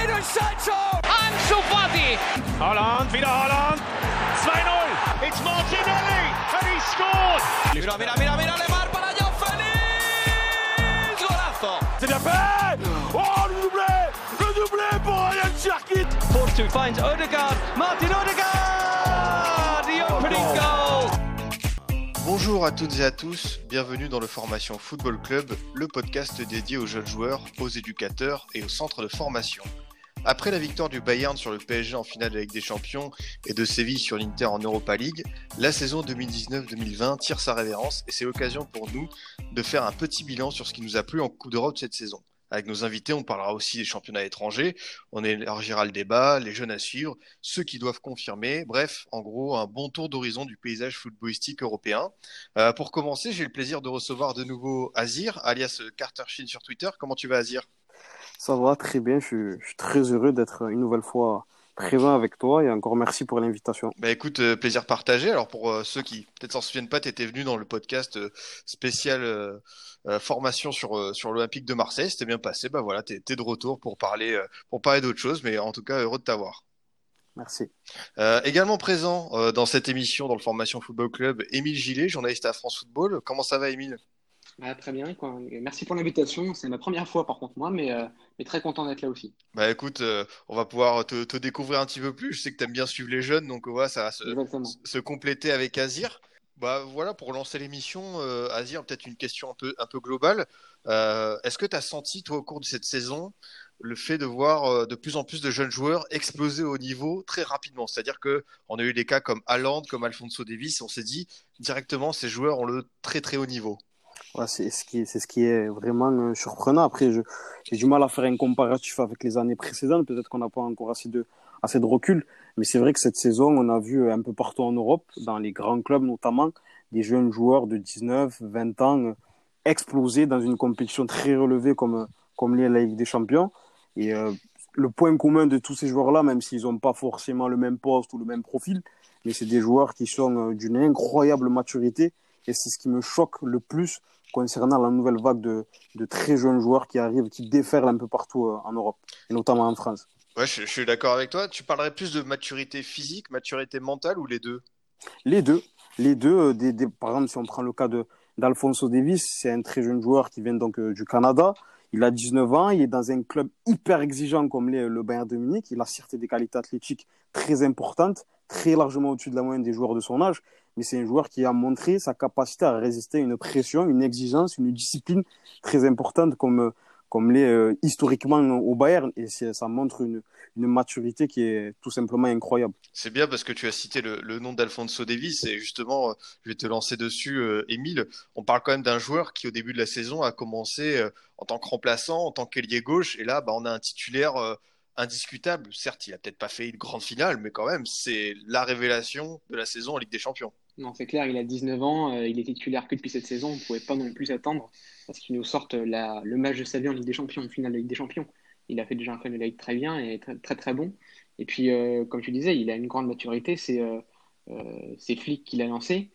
Jadon Sancho! Ansu Fati! Holland, wieder Holland! 2-0! It's Martinelli! And he scored! Mira, mira, mira, mira, Lemar para Joao Félix! Golazo! C'est bien fait Oh, le doublé Le doublé pour Ryan Cherkit Force finds Odegaard. Martin Odegaard! The opening goal! Bonjour à toutes et à tous, bienvenue dans le Formation Football Club, le podcast dédié aux jeunes joueurs, aux éducateurs et aux centres de formation. Après la victoire du Bayern sur le PSG en finale de la Ligue des Champions et de Séville sur l'Inter en Europa League, la saison 2019-2020 tire sa révérence et c'est l'occasion pour nous de faire un petit bilan sur ce qui nous a plu en Coupe d'Europe cette saison. Avec nos invités, on parlera aussi des championnats étrangers, on élargira le débat, les jeunes à suivre, ceux qui doivent confirmer, bref, en gros, un bon tour d'horizon du paysage footballistique européen. Euh, pour commencer, j'ai le plaisir de recevoir de nouveau Azir, alias Carter Shin sur Twitter. Comment tu vas Azir? Ça va très bien, je suis, je suis très heureux d'être une nouvelle fois présent avec toi et encore merci pour l'invitation. Bah écoute, euh, plaisir partagé. Alors pour euh, ceux qui peut-être s'en souviennent pas, tu étais venu dans le podcast euh, spécial formation sur sur l'Olympique de Marseille. C'était bien passé. Bah voilà, tu es, de retour pour parler pour parler d'autre chose, mais en tout cas heureux de t'avoir. Merci. Également présent dans cette émission dans le Formation Football Club, Émile Gillet, journaliste à France Football. Comment ça va Émile? Ah, très bien, quoi. Merci pour l'invitation. C'est ma première fois, par contre, moi, mais, euh, mais très content d'être là aussi. Bah écoute, euh, on va pouvoir te, te découvrir un petit peu plus. Je sais que tu aimes bien suivre les jeunes, donc voilà, ça va se, compléter avec Azir. Bah voilà, pour lancer l'émission, euh, Azir, peut-être une question un peu, un peu globale. Est-ce que tu as senti, toi, au cours de cette saison, le fait de voir de plus en plus de jeunes joueurs exploser au niveau très rapidement? C'est-à-dire que on a eu des cas comme Haaland, comme Alfonso Davies, et on s'est dit directement, ces joueurs ont le très très haut niveau. C'est ce qui, c'est ce qui est vraiment euh, surprenant. Après, j'ai du mal à faire un comparatif avec les années précédentes. Peut-être qu'on n'a pas encore assez de, assez de recul. Mais c'est vrai que cette saison, on a vu euh, un peu partout en Europe, dans les grands clubs notamment, des jeunes joueurs de 19, 20 ans euh, exploser dans une compétition très relevée comme, comme la Ligue des Champions. Et le point commun de tous ces joueurs-là, même s'ils n'ont pas forcément le même poste ou le même profil, mais c'est des joueurs qui sont d'une incroyable maturité. Et c'est ce qui me choque le plus concernant la nouvelle vague de, de très jeunes joueurs qui arrivent, qui déferlent un peu partout euh, en Europe, et notamment en France. Ouais, je, je suis d'accord avec toi. Tu parlerais plus de maturité physique, maturité mentale ou les deux? Les deux, les deux. euh, Des, des, par exemple, si on prend le cas d'Alfonso Davis, c'est un très jeune joueur qui vient donc euh, du Canada. Il a 19 ans, il est dans un club hyper exigeant comme le Bayern de Munich. Il a certes des qualités athlétiques très importantes, très largement au-dessus de la moyenne des joueurs de son âge, mais c'est un joueur qui a montré sa capacité à résister à une pression, une exigence, une discipline très importante comme comme l'est euh, historiquement au Bayern. Et ça montre une, maturité qui est tout simplement incroyable. C'est bien parce que tu as cité le, nom d'Alfonso Davies et justement, euh, je vais te lancer dessus, euh, Émile. On parle quand même d'un joueur qui, au début de la saison, a commencé euh, en tant que remplaçant, en tant qu'ailier gauche, et là, bah, on a un titulaire indiscutable. Certes, il a peut-être pas fait une grande finale, mais quand même, c'est la révélation de la saison en Ligue des Champions. Non, c'est clair, il a 19 ans, euh, il est titulaire que depuis cette saison. On ne pouvait pas non plus s'attendre à ce qu'il nous sorte le match de sa vie en Ligue des Champions, en finale de Ligue des Champions. Il a fait déjà un final de Ligue très bien et très très, très bon. Et puis, euh, comme tu disais, il a une grande maturité. C'est euh, euh, c'est Flick qui l'a lancé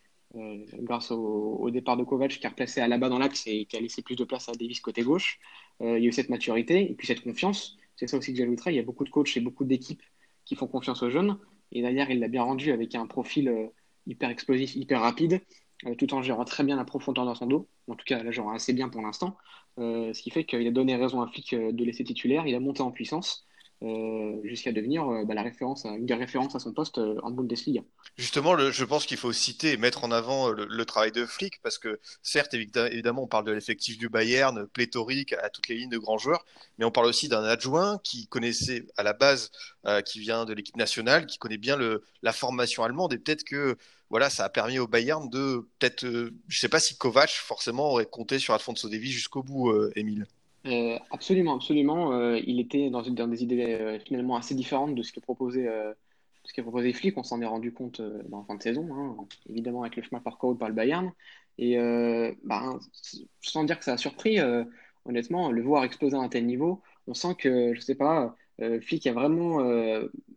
grâce au, départ de Kovac qui a replacé Alaba dans l'axe et qui a laissé plus de place à Davis côté gauche. Il y a eu cette maturité et puis cette confiance. C'est ça aussi que j'ajouterais. Il y a beaucoup de coachs et beaucoup d'équipes qui font confiance aux jeunes. Et d'ailleurs, il l'a bien rendu avec un profil euh, hyper explosif, hyper rapide, euh, tout en gérant très bien la profondeur dans son dos. En tout cas, là, gère assez bien pour l'instant. Euh, ce qui fait qu'il a donné raison à Flick de laisser titulaire. Il a monté en puissance euh, jusqu'à devenir euh, bah, la référence, à- une des références à son poste euh, en Bundesliga. Justement, je pense qu'il faut citer et mettre en avant euh, le, travail de Flick parce que, certes, évidemment, on parle de l'effectif du Bayern, pléthorique à toutes les lignes de grands joueurs, mais on parle aussi d'un adjoint qui connaissait à la base, qui vient de l'équipe nationale, qui connaît bien la formation allemande et peut-être que voilà, ça a permis au Bayern de peut-être, je sais pas si Kovac forcément aurait compté sur Alfonso Davies jusqu'au bout, Émile. Euh, absolument, absolument. Euh, il était dans, dans des idées euh, finalement assez différentes de ce que proposait, ce que proposait Flick. On s'en est rendu compte dans la fin de saison, hein, évidemment avec le chemin parcouru par le Bayern. Et ben, sans dire que ça a surpris, honnêtement, le voir exploser à un tel niveau, on sent que, je sais pas, Flick a vraiment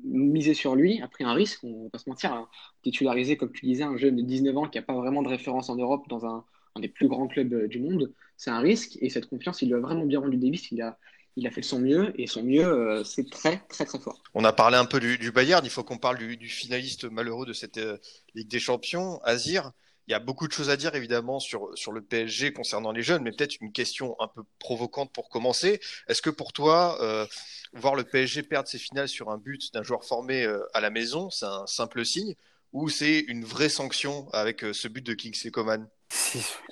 misé sur lui, a pris un risque, on va pas se mentir, hein, titulariser, comme tu disais, un jeune de 19 ans qui n'a pas vraiment de référence en Europe dans un, des plus grands clubs euh, du monde, c'est un risque, et cette confiance, il lui a vraiment bien rendu Davis, il a, il a fait son mieux et son mieux, euh, c'est très, très, très fort. On a parlé un peu du, Bayern, il faut qu'on parle du, finaliste malheureux de cette euh, Ligue des Champions, Azir. Il y a beaucoup de choses à dire évidemment sur, sur le PSG concernant les jeunes, mais peut-être une question un peu provocante pour commencer. Est-ce que pour toi, voir le PSG perdre ses finales sur un but d'un joueur formé à la maison, c'est un simple signe ou c'est une vraie sanction avec ce but de Kingsley Coman?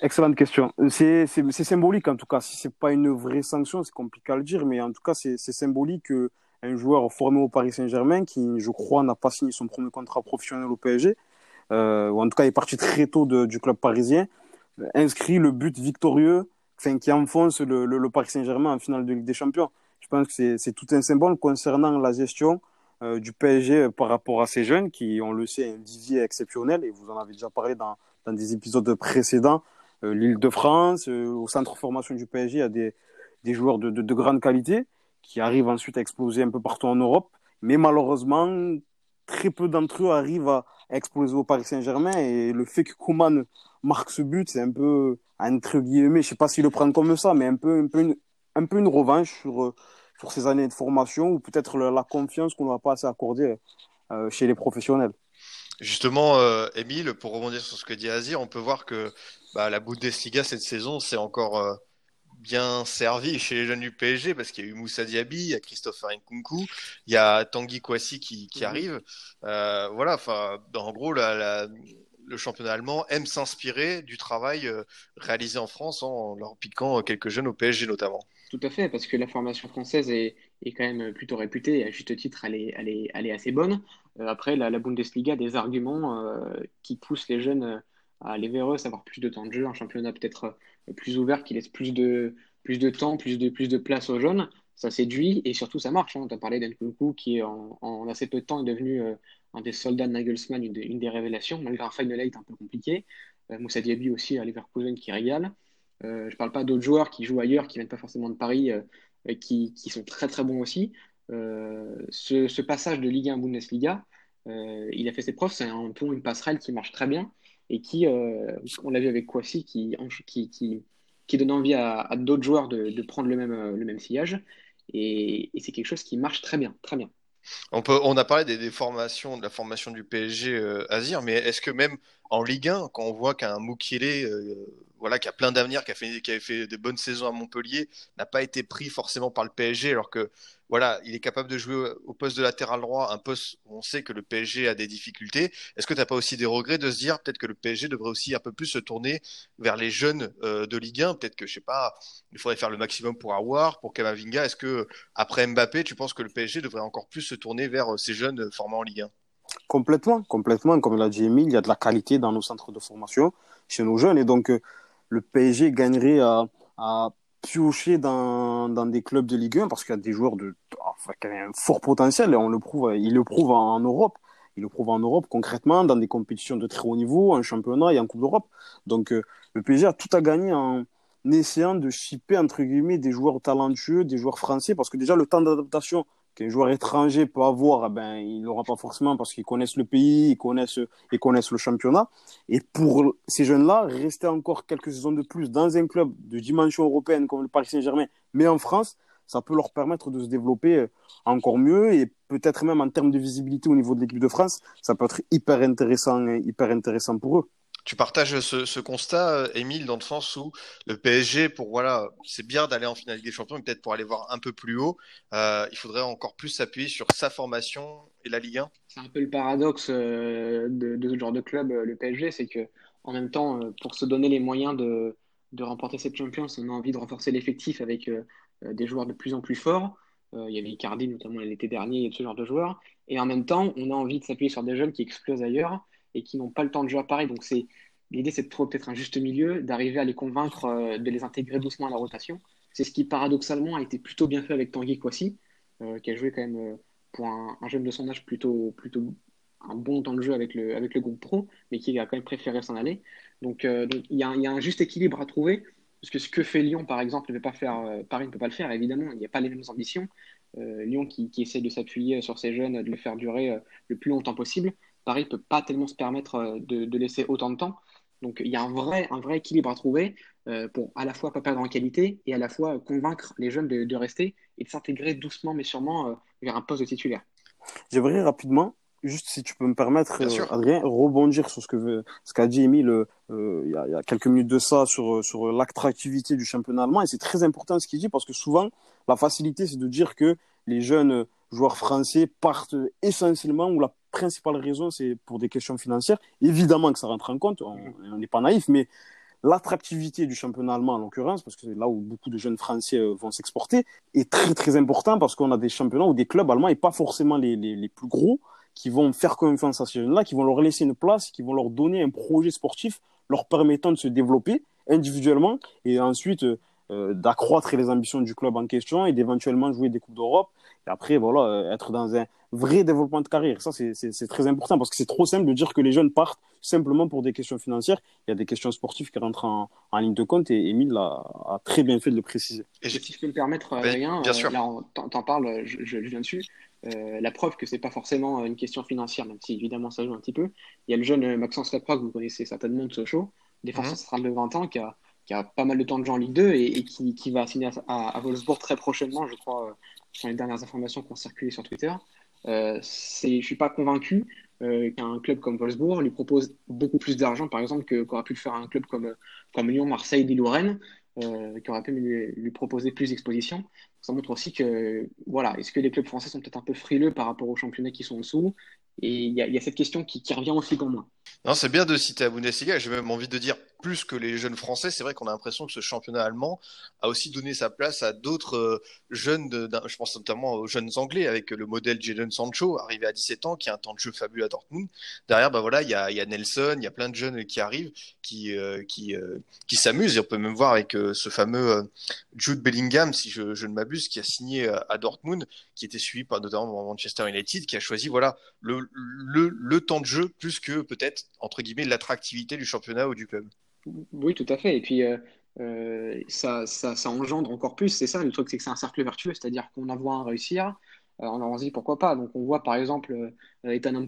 Excellente question. C'est symbolique en tout cas. Si c'est pas une vraie sanction, c'est compliqué à le dire, mais en tout cas, c'est symbolique qu'un joueur formé au Paris Saint-Germain, qui je crois n'a pas signé son premier contrat professionnel au PSG, euh, ou en tout cas est parti très tôt du club parisien, inscrit le but victorieux, qui enfonce le Paris Saint-Germain en finale de Ligue des Champions. Je pense que c'est tout un symbole concernant la gestion euh, du PSG par rapport à ces jeunes qui, on le sait, un vivier exceptionnel, et vous en avez déjà parlé dans, dans des épisodes précédents. Euh, L'île de France, euh, au centre formation du PSG, il y a des, des joueurs de, de, de grande qualité qui arrivent ensuite à exploser un peu partout en Europe, mais malheureusement, très peu d'entre eux arrivent à exploser au Paris Saint-Germain et le fait que Koeman marque ce but, c'est un peu, entre guillemets, je sais pas s'il le prend comme ça, mais un peu, un peu, une, un peu une revanche sur, sur ces années de formation ou peut-être la, confiance qu'on n'a pas assez accordée euh, chez les professionnels. Justement, euh, Émile, pour rebondir sur ce que dit Azir, on peut voir que bah, la Bundesliga cette saison, c'est encore euh, bien servi chez les jeunes du PSG parce qu'il y a eu Moussa Diaby, il y a Christopher Nkunku, il y a Tanguy Kouassi qui, qui arrive. Euh, voilà, enfin, en gros, la, la, le championnat allemand aime s'inspirer du travail réalisé en France en leur piquant quelques jeunes au PSG notamment. Tout à fait, parce que la formation française est, est quand même plutôt réputée, et à juste titre, elle est, elle est, elle est assez bonne. Euh, après, la, Bundesliga a des arguments euh, qui poussent les jeunes à aller vers eux, avoir plus de temps de jeu, un championnat peut-être plus ouvert qui laisse plus de, plus de temps, plus de, plus de place aux jeunes. Ça séduit et surtout ça marche. Hein. Tu as parlé d'Enkunku qui, en, assez peu de temps, est devenu euh, un des soldats de Nagelsmann, une, de, une, des révélations, malgré un Final Eight un peu compliqué. Euh, Moussa Diaby aussi à Leverkusen qui régale. Euh, je ne parle pas d'autres joueurs qui jouent ailleurs, qui ne viennent pas forcément de Paris, euh, qui, qui, sont très très bons aussi. Euh, ce, passage de Ligue 1 à Bundesliga, euh, il a fait ses preuves. C'est un pont, une passerelle qui marche très bien et qui, on l'a vu avec Kouassi, qui, donne envie à, d'autres joueurs de, prendre le même, même sillage. Et, c'est quelque chose qui marche très bien, très bien. On, a parlé des, des, formations, de la formation du PSG euh, Azir, mais est-ce que même en Ligue 1, quand on voit qu'un Moukielé, euh, voilà, qui a plein d'avenir, qui, qui avait fait de bonnes saisons à Montpellier, n'a pas été pris forcément par le PSG, alors que voilà, il est capable de jouer au poste de latéral droit, un poste où on sait que le PSG a des difficultés. Est-ce que tu n'as pas aussi des regrets de se dire peut-être que le PSG devrait aussi un peu plus se tourner vers les jeunes euh, de Ligue 1 Peut-être que, je sais pas, il faudrait faire le maximum pour Awar, pour Kamavinga. Est-ce que après Mbappé, tu penses que le PSG devrait encore plus se tourner vers euh, ces jeunes formés en Ligue 1 Complètement, complètement. Comme l'a dit Emile, il y a de la qualité dans nos centres de formation chez nos jeunes. Et donc, euh, le PSG gagnerait à piocher dans, dans des clubs de Ligue 1 parce qu'il y a des joueurs de enfin, qui ont un fort potentiel et on le prouve, il le prouve en Europe. Il le prouve en Europe concrètement dans des compétitions de très haut niveau, en championnat et en Coupe d'Europe. Donc euh, le PSG a tout à gagner en essayant de chipper entre guillemets des joueurs talentueux, des joueurs français parce que déjà le temps d'adaptation qu'un joueur étranger peut avoir, eh ben, il l'aura pas forcément parce qu'ils connaissent le pays, ils connaissent, le championnat. Et pour ces jeunes-là, rester encore quelques saisons de plus dans un club de dimension européenne comme le Paris Saint-Germain, mais en France, ça peut leur permettre de se développer encore mieux et peut-être même en termes de visibilité au niveau de l'équipe de France, ça peut être hyper intéressant, hyper intéressant pour eux. Tu partages ce, constat, Émile, dans le sens où le PSG, pour voilà, c'est bien d'aller en finale des Champions, mais peut-être pour aller voir un peu plus haut, euh, il faudrait encore plus s'appuyer sur sa formation et la Ligue 1. C'est un peu le paradoxe de, de, ce genre de club, le PSG, c'est que en même temps, pour se donner les moyens de, remporter cette Champions, on a envie de renforcer l'effectif avec euh, des joueurs de plus en plus forts. Euh, il y avait Icardi notamment l'été dernier et ce genre de joueurs. Et en même temps, on a envie de s'appuyer sur des jeunes qui explosent ailleurs et qui n'ont pas le temps de jouer à Paris. Donc l'idée, c'est de trouver peut-être un juste milieu, d'arriver à les convaincre euh, de les intégrer doucement à la rotation. C'est ce qui paradoxalement a été plutôt bien fait avec Tanguy Kouassi, euh, qui a joué quand même euh, pour un, un, jeune de son âge plutôt plutôt un bon temps de jeu avec le avec le groupe pro, mais qui a quand même préféré s'en aller. Donc il donc, y, a un juste équilibre à trouver. Parce que ce que fait Lyon, par exemple, ne peut pas faire, euh, Paris ne peut pas le faire, évidemment, il n'y a pas les mêmes ambitions. Euh, Lyon qui, essaie de s'appuyer sur ses jeunes, de les faire durer euh, le plus longtemps possible. Paris ne peut pas tellement se permettre de, de, laisser autant de temps. Donc il y a un vrai, un vrai équilibre à trouver. pour à la fois pas perdre en qualité et à la fois convaincre les jeunes de, de rester et de s'intégrer doucement mais sûrement vers un poste de titulaire. J'aimerais rapidement juste si tu peux me permettre, euh, Adrien, rebondir sur ce que ce qu'a dit Emile euh, euh, il y, a, il y a quelques minutes de ça sur sur l'attractivité du championnat allemand et c'est très important ce qu'il dit parce que souvent la facilité c'est de dire que les jeunes joueurs français partent essentiellement ou la principale raison c'est pour des questions financières. Évidemment que ça rentre en compte, on n'est pas naïf, mais l'attractivité du championnat allemand en l'occurrence, parce que c'est là où beaucoup de jeunes Français euh, vont s'exporter, est très très important parce qu'on a des championnats ou des clubs allemands et pas forcément les, les, plus gros qui vont faire confiance à ces jeunes-là, qui vont leur laisser une place, qui vont leur donner un projet sportif leur permettant de se développer individuellement et ensuite euh, euh, d'accroître les ambitions du club en question et d'éventuellement jouer des Coupes d'Europe et après voilà être dans un vrai développement de carrière. Ça, c'est- très important parce que c'est trop simple de dire que les jeunes partent simplement pour des questions financières. Il y a des questions sportives qui rentrent en, en ligne de compte et Émile a, a très bien fait de le préciser. Et j'ai- Si je peux me permettre, Ben, Adrien, bien euh, sûr. là, on t'en parles, je, viens dessus. Euh, la preuve que c'est pas forcément une question financière, même si évidemment ça joue un petit peu. Il y a le jeune euh, Maxence Leproy que vous connaissez certainement de Sochaux, défenseur Mhm. central de 20 ans, qui a, qui a pas mal de temps de jeu en Ligue 2 et, et qui, qui va signer à, à, à Wolfsburg très prochainement, je crois, euh, sur les dernières informations qui ont circulé sur Twitter. Euh, je suis pas convaincu euh, qu'un club comme Wolfsburg lui propose beaucoup plus d'argent, par exemple, qu'aurait pu le faire un club comme, comme Lyon, Marseille, Lille ou euh, qui aurait pu lui, proposer plus d'exposition. Ça montre aussi que, voilà, est-ce que les clubs français sont peut-être un peu frileux par rapport aux championnats qui sont en dessous? Et il y, a- cette question qui, qui revient aussi pour moi. Non, c'est bien de citer la Bundesliga. J'ai même envie de dire plus que les jeunes français. C'est vrai qu'on a l'impression que ce championnat allemand a aussi donné sa place à d'autres euh, jeunes. je pense notamment aux jeunes anglais avec le modèle Jadon Sancho, arrivé à 17 ans, qui a un temps de jeu fabuleux à Dortmund. Derrière, bah voilà, il y a, Nelson, il y a plein de jeunes qui arrivent, qui euh, qui euh, qui s'amusent. Et on peut même voir avec ce fameux Jude Bellingham, si je, je ne m'abuse, qui a signé à Dortmund, qui était suivi par notamment Manchester United, qui a choisi voilà le, le, le temps de jeu plus que peut-être, entre guillemets, l'attractivité du championnat ou du club. Oui, tout à fait. Et puis, euh, euh, ça, ça, engendre encore plus. C'est ça, le truc, c'est que c'est un cercle vertueux, c'est-à-dire qu'on en voit un réussir, euh, on se dit pourquoi pas. Donc, on voit par exemple euh, Ethan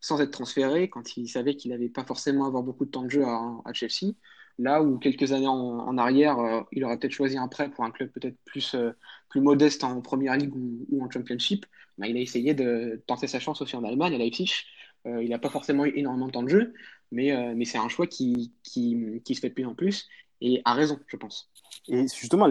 sans être transféré, quand il savait qu'il n'avait pas forcément avoir beaucoup de temps de jeu à, Chelsea. Là où quelques années en, arrière, euh, il aurait peut-être choisi un prêt pour un club peut-être plus, plus modeste en Première Ligue ou, en Championship, bah, il a essayé de tenter sa chance aussi en Allemagne, à Leipzig. Il n'a pas forcément eu énormément de temps de jeu, mais, euh, mais c'est un choix qui, se fait de plus en plus et a raison, je pense. Et justement,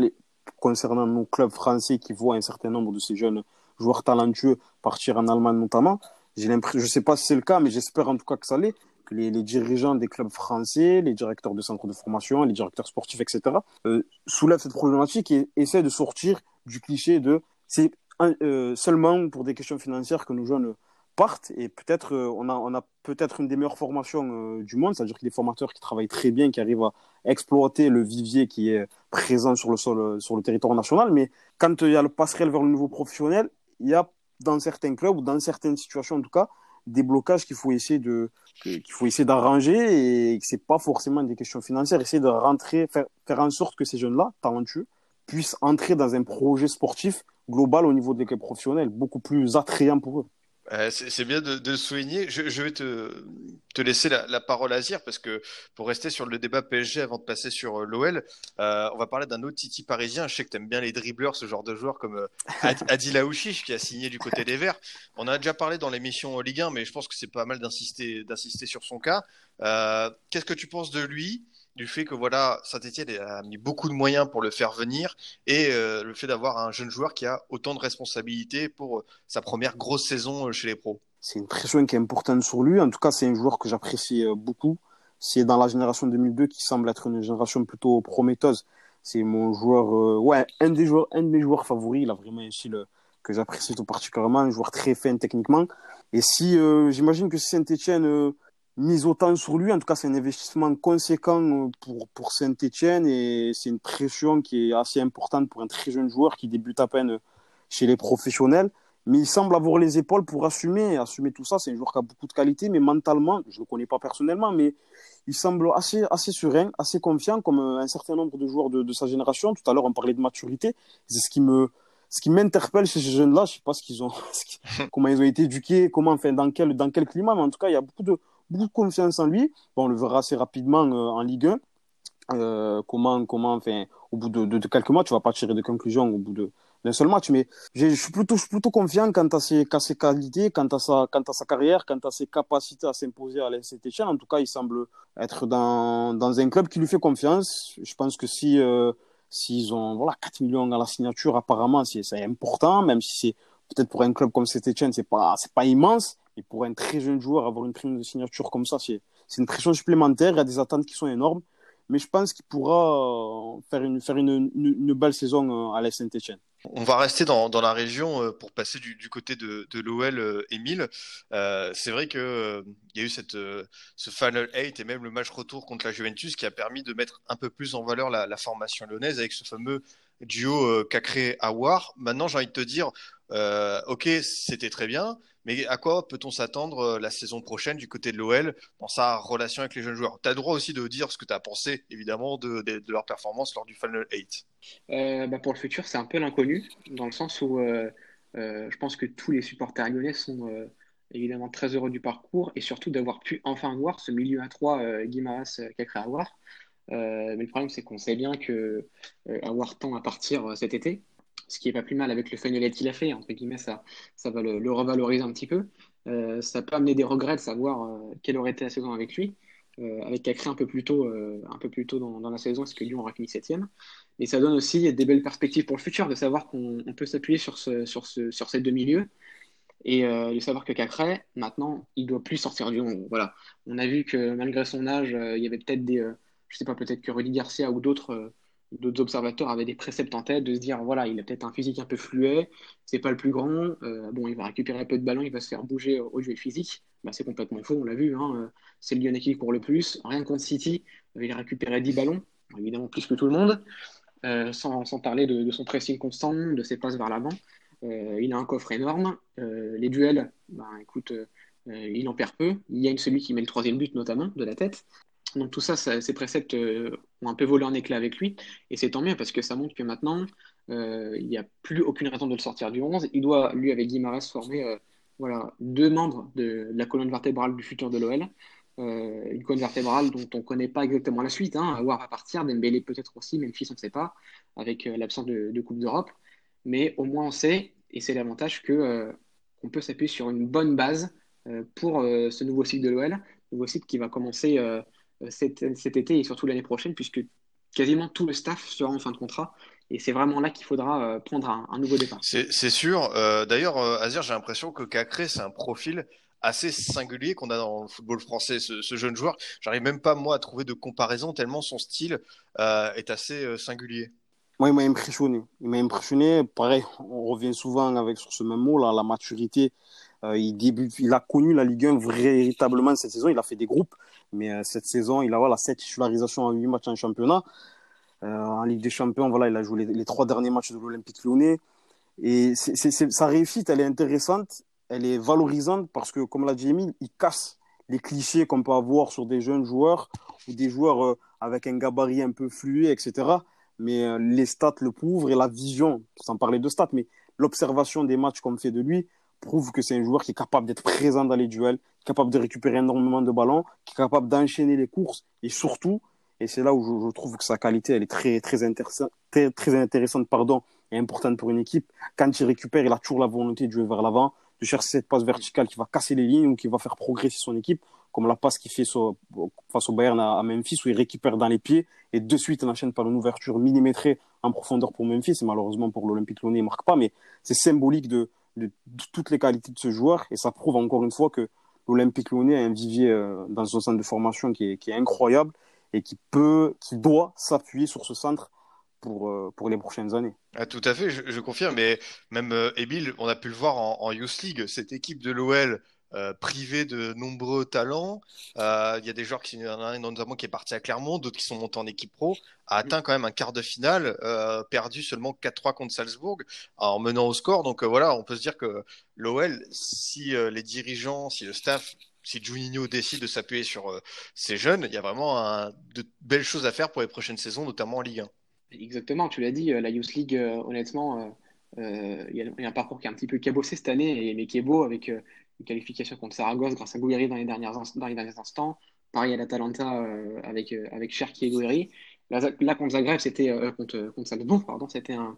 concernant nos clubs français qui voient un certain nombre de ces jeunes joueurs talentueux partir en Allemagne notamment, je sais pas si c'est le cas, mais j'espère en tout cas que ça l'est, que les, les dirigeants des clubs français, les directeurs de centres de formation, les directeurs sportifs, etc., euh, soulèvent cette problématique et essaient de sortir du cliché de c'est euh, seulement pour des questions financières que nos jeunes partent et peut-être euh, on a, on a peut-être une des meilleures formations euh, du monde, c'est-à-dire qu'il des formateurs qui travaillent très bien, qui arrivent à exploiter le vivier qui est présent sur le sol, sur le territoire national, mais quand il y a le passerelle vers le niveau professionnel, il y a dans certains clubs ou dans certaines situations en tout cas des blocages qu'il faut essayer de qu'il faut essayer d'arranger et que c'est pas forcément des questions financières, essayer de rentrer, faire, faire en sorte que ces jeunes-là, talentueux, puissent entrer dans un projet sportif global au niveau des clubs professionnels, beaucoup plus attrayant pour eux. Euh, c'est bien de, de souligner. Je, je vais te, te laisser la, la parole à Zir parce que pour rester sur le débat PSG avant de passer sur euh, l'OL, euh, on va parler d'un autre Titi parisien. Je sais que tu aimes bien les dribbleurs, ce genre de joueur comme euh, Ad- qui a signé du côté des Verts. On en a déjà parlé dans l'émission Ligue 1, mais je pense que c'est pas mal d'insister sur son cas. Qu'est-ce que tu penses de lui? Du fait que voilà Saint-Etienne a mis beaucoup de moyens pour le faire venir et euh, le fait d'avoir un jeune joueur qui a autant de responsabilités pour euh, sa première grosse saison euh, chez les pros. C'est une pression qui est importante sur lui. En tout cas, c'est un joueur que j'apprécie beaucoup. C'est dans la génération 2002 qui semble être une génération plutôt prometteuse. C'est mon joueur, ouais, un des joueurs, un de mes joueurs favoris. Il a vraiment un style que j'apprécie tout particulièrement, un joueur très fin techniquement. Et si, j'imagine que Saint-Etienne mise autant sur lui. En tout cas, c'est un investissement conséquent euh, pour, pour Saint-Etienne et c'est une pression qui est assez importante pour un très jeune joueur qui débute à peine chez les professionnels. Mais il semble avoir les épaules pour assumer, assumer tout ça. C'est un joueur qui a beaucoup de qualité, mais mentalement, je ne le connais pas personnellement, mais il semble assez, assez serein, assez confiant, comme un certain nombre de joueurs de, de sa génération. Tout à l'heure, on parlait de maturité. C'est ce qui me, ce qui m'interpelle chez ces jeunes-là. Je sais pas ce qu'ils ont, ce qui, comment ils ont été éduqués, comment, enfin, dans quel, dans quel climat, mais en tout cas, il y a beaucoup de, beaucoup de confiance en lui. Bon, on le verra assez rapidement euh, en Ligue 1. euh, comment, comment, enfin, au bout de, de, de, quelques mois, tu vas pas tirer de conclusion au bout d'un seul match, mais je suis plutôt, plutôt confiant quant à ses, qualités, quant à sa, quant à sa carrière, quant à ses capacités à s'imposer à l'Institution. En tout cas, il semble être dans, dans un club qui lui fait confiance. Je pense que si, euh, s'ils ont, voilà, 4 millions à la signature, apparemment, c'est, important, même si c'est, peut-être pour un club comme Saint-Etienne, c'est pas, c'est pas immense, mais pour un très jeune joueur, avoir une prime de signature comme ça, c'est, une pression supplémentaire. Il y a des attentes qui sont énormes mais je pense qu'il pourra faire une, faire une, belle saison à la Saint-Etienne. On va rester dans, la région euh, pour passer du, côté de, l'OL, euh, Émile. Euh, c'est vrai qu'il euh, y a eu cette, ce Final 8 et même le match retour contre la Juventus qui a permis de mettre un peu plus en valeur la, formation lyonnaise avec ce fameux duo Cacré-Awar. Maintenant, j'ai envie de te dire, ok, c'était très bien, mais à quoi peut-on s'attendre la saison prochaine du côté de l'OL dans sa relation avec les jeunes joueurs? Tu as le droit aussi de dire ce que tu as pensé, évidemment, de, leur performance lors du Final 8. Euh, bah pour le futur, c'est un peu l'inconnu, dans le sens où euh, euh, je pense que tous les supporters lyonnais sont évidemment très heureux du parcours et surtout d'avoir pu enfin voir ce milieu à trois euh, Guimaras Cacré Awar. mais le problème, c'est qu'on sait bien que Awar tend à partir cet été ce qui est pas plus mal avec le Fagnolet qu'il a fait, entre guillemets, ça, ça va le, revaloriser un petit peu. Euh, ça peut amener des regrets de savoir euh, quelle aurait été la saison avec lui, euh, avec Cacré un peu plus tôt, un peu plus tôt dans, dans la saison, parce que Lyon aura fini septième. Et ça donne aussi des belles perspectives pour le futur, de savoir qu'on peut s'appuyer sur, ce, sur, ce, sur ces deux milieux. Et de savoir que Cacré, maintenant, il doit plus sortir du 11. Voilà. On a vu que malgré son âge, il y avait peut-être des. je sais pas, peut-être que Rudy Garcia ou d'autres d'autres observateurs avaient des préceptes en tête de se dire voilà il a peut-être un physique un peu fluet c'est pas le plus grand euh, bon il va récupérer un peu de ballon il va se faire bouger au duel physique. Bah, c'est complètement faux on l'a vu hein. c'est le Lyonnais qui court le plus rien contre City il a récupéré 10 ballons évidemment plus que tout le monde euh, sans, parler de, son pressing constant de ses passes vers l'avant. Euh, il a un coffre énorme euh, les duels bah, écoute euh, il en perd peu. Il y a celui qui met le troisième but notamment de la tête donc tout ça, ça ces préceptes euh, ont un peu volé en éclat avec lui, et c'est tant mieux parce que ça montre que maintenant, euh, il n'y a plus aucune raison de le sortir du 11. Il doit, lui, avec Guimarães, former euh, voilà, deux membres de, la colonne vertébrale du futur de l'OL. Une colonne vertébrale dont on ne connaît pas exactement la suite. Hein. War va partir, Dembélé peut-être aussi, Memphis on ne sait pas, avec l'absence de, Coupe d'Europe. Mais au moins on sait, et c'est l'avantage qu'on peut s'appuyer sur une bonne base pour ce nouveau cycle de l'OL, nouveau cycle qui va commencer cet, cet, été et surtout l'année prochaine, puisque quasiment tout le staff sera en fin de contrat. Et c'est vraiment là qu'il faudra prendre un, un nouveau départ. C'est sûr. Euh, D'ailleurs, euh, Azir, j'ai l'impression que Cacré, c'est un profil assez singulier qu'on a dans le football français, ce, ce jeune joueur. J'arrive même pas, moi, à trouver de comparaison, tellement son style euh, est assez singulier. Moi, il m'a impressionné. Il m'a impressionné. Pareil, on revient souvent avec sur ce même mot, là, la maturité. Euh, il, débute, il a connu la Ligue 1 véritablement cette saison. Il a fait des groupes, mais euh, cette saison, il a voilà, 7 titularisations en 8 matchs en championnat. Euh, en Ligue des Champions, voilà, il a joué les, trois derniers matchs de l'Olympique lyonnais. Et c est, sa réussite, elle est intéressante, elle est valorisante parce que, comme l'a dit Emile, il casse les clichés qu'on peut avoir sur des jeunes joueurs ou des joueurs euh, avec un gabarit un peu fluide, etc. Mais les stats le prouvent et la vision, sans parler de stats, mais l'observation des matchs qu'on fait de lui prouve que c'est un joueur qui est capable d'être présent dans les duels, capable de récupérer énormément de ballons, qui est capable d'enchaîner les courses et surtout, et c'est là où je, trouve que sa qualité elle est très très intéressante, très, très intéressante pardon, et importante pour une équipe. Quand il récupère, il a toujours la volonté de jouer vers l'avant, de chercher cette passe verticale qui va casser les lignes ou qui va faire progresser son équipe, comme la passe qu'il fait face au Bayern à, à, Memphis où il récupère dans les pieds et de suite il enchaîne par une ouverture millimétrée en profondeur pour Memphis et malheureusement pour l'Olympique Lyonnais il marque pas, mais c'est symbolique de de, toutes les qualités de ce joueur et ça prouve encore une fois que l'Olympique Lyonnais a un vivier euh, dans son centre de formation qui est, incroyable et qui peut, qui doit s'appuyer sur ce centre pour, euh, pour les prochaines années. Ah, tout à fait, je, confirme, mais même euh, Emile, on a pu le voir en, en Youth League, cette équipe de l'OL euh, privé de nombreux talents. Euh, il y a des joueurs qui, y en qui est parti à Clermont, d'autres qui sont montés en équipe pro, a atteint quand même un quart de finale, euh, perdu seulement 4-3 contre Salzbourg en menant au score. Donc voilà, on peut se dire que l'OL, si les dirigeants, si le staff si Juninho décide de s'appuyer sur ces jeunes, il y a vraiment de belles choses à faire pour les prochaines saisons, notamment en Ligue 1. Exactement, tu l'as dit, la Youth League, honnêtement, il y, a un parcours qui est un petit peu cabossé cette année, mais qui est beau avec une qualification contre Saragosse grâce à Gouiri dans les, derniers instants. Pareil à l'Atalanta euh, avec, euh, Cherki et Gouiri. Là, contre Zagreb, c'était euh, contre, contre Salzbourg, pardon, c'était un,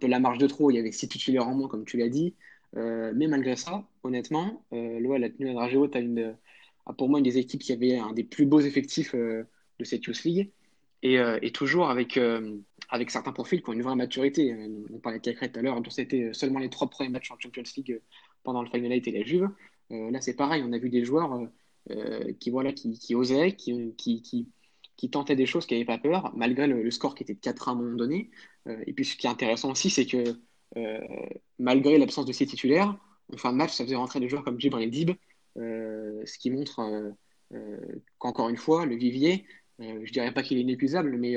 peu la marge de trop. Il y avait six titulaires en moins, comme tu l'as dit. Euh, mais malgré ça, honnêtement, euh, l'OL a tenu à dragée haute pour moi une des équipes qui avait un des plus beaux effectifs euh, de cette Youth League. Et, euh, toujours avec, euh, avec certains profils qui ont une vraie maturité. On parlait de Cacré tout à l'heure, dont c'était seulement les trois premiers matchs en Champions League pendant le Final Eight et la Juve. là, c'est pareil, on a vu des joueurs qui, voilà, qui, osaient, qui, qui, tentait des choses qui n'avaient pas peur, malgré le, score qui était de 4 à un moment donné. Euh, et puis ce qui est intéressant aussi, c'est que euh, malgré l'absence de ses titulaires, en fin de match, ça faisait rentrer des joueurs comme Djibril Dib, euh, ce qui montre qu'encore une fois, le vivier, je dirais pas qu'il est inépuisable, mais,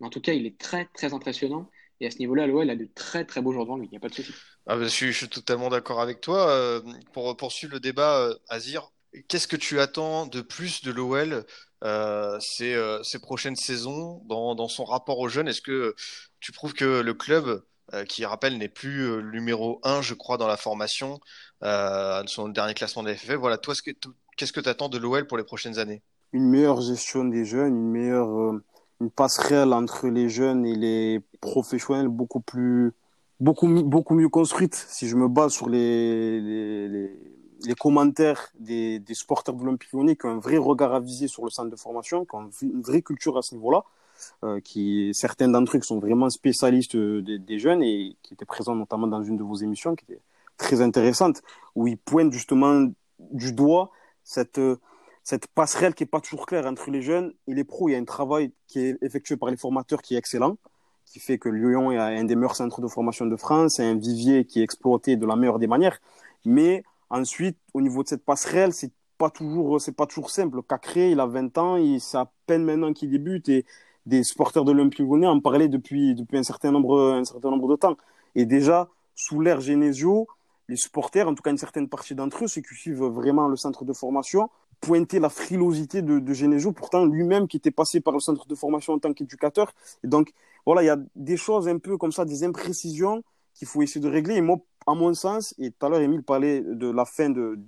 en tout cas, il est très très impressionnant. Et à ce niveau-là, l'OL a de très très beaux joueurs devant lui, il n'y a pas de souci. Ah bah, je, suis, je, suis, totalement d'accord avec toi. pour poursuivre le débat, Azir, qu'est-ce que tu attends de plus de l'OL euh, ces, euh, ces, prochaines saisons dans, dans, son rapport aux jeunes? Est-ce que tu trouves que le club, euh, qui rappelle n'est plus euh, numéro 1, je crois, dans la formation, euh, son dernier classement de la FFF, voilà, toi, qu'est-ce que tu attends de l'OL pour les prochaines années? Une meilleure gestion des jeunes, une meilleure une passerelle entre les jeunes et les professionnels beaucoup plus beaucoup beaucoup mieux construite. Si je me base sur les, les, commentaires des, des supporters Lyonnais qui ont un vrai regard avisé sur le centre de formation, qui ont une vraie culture à ce niveau-là, euh, qui certains d'entre eux sont vraiment spécialistes des, des, jeunes et qui étaient présents notamment dans une de vos émissions, qui était très intéressante, où ils pointent justement du doigt cette cette passerelle qui est pas toujours claire entre les jeunes et les pros. Il y a un travail qui est effectué par les formateurs qui est excellent, qui fait que Lyon est un des meilleurs centres de formation de France, un vivier qui est exploité de la meilleure des manières, mais Ensuite, au niveau de cette passerelle, c'est pas toujours, c'est pas toujours simple. Cacré, il a 20 ans, c'est à peine maintenant qu'il débute et des supporters de l'Olympique Lyonnais en parlaient depuis, depuis un certain nombre, un certain nombre de temps. Et déjà, sous l'ère Genesio, les supporters, en tout cas une certaine partie d'entre eux, ceux qui suivent vraiment le centre de formation, pointaient la frilosité de, de pourtant lui-même qui était passé par le centre de formation en tant qu'éducateur. Donc, voilà, il y a des choses un peu comme ça, des imprécisions qu'il faut essayer de régler. Et moi, à mon sens, et tout à l'heure, Emile parlait de la fin de,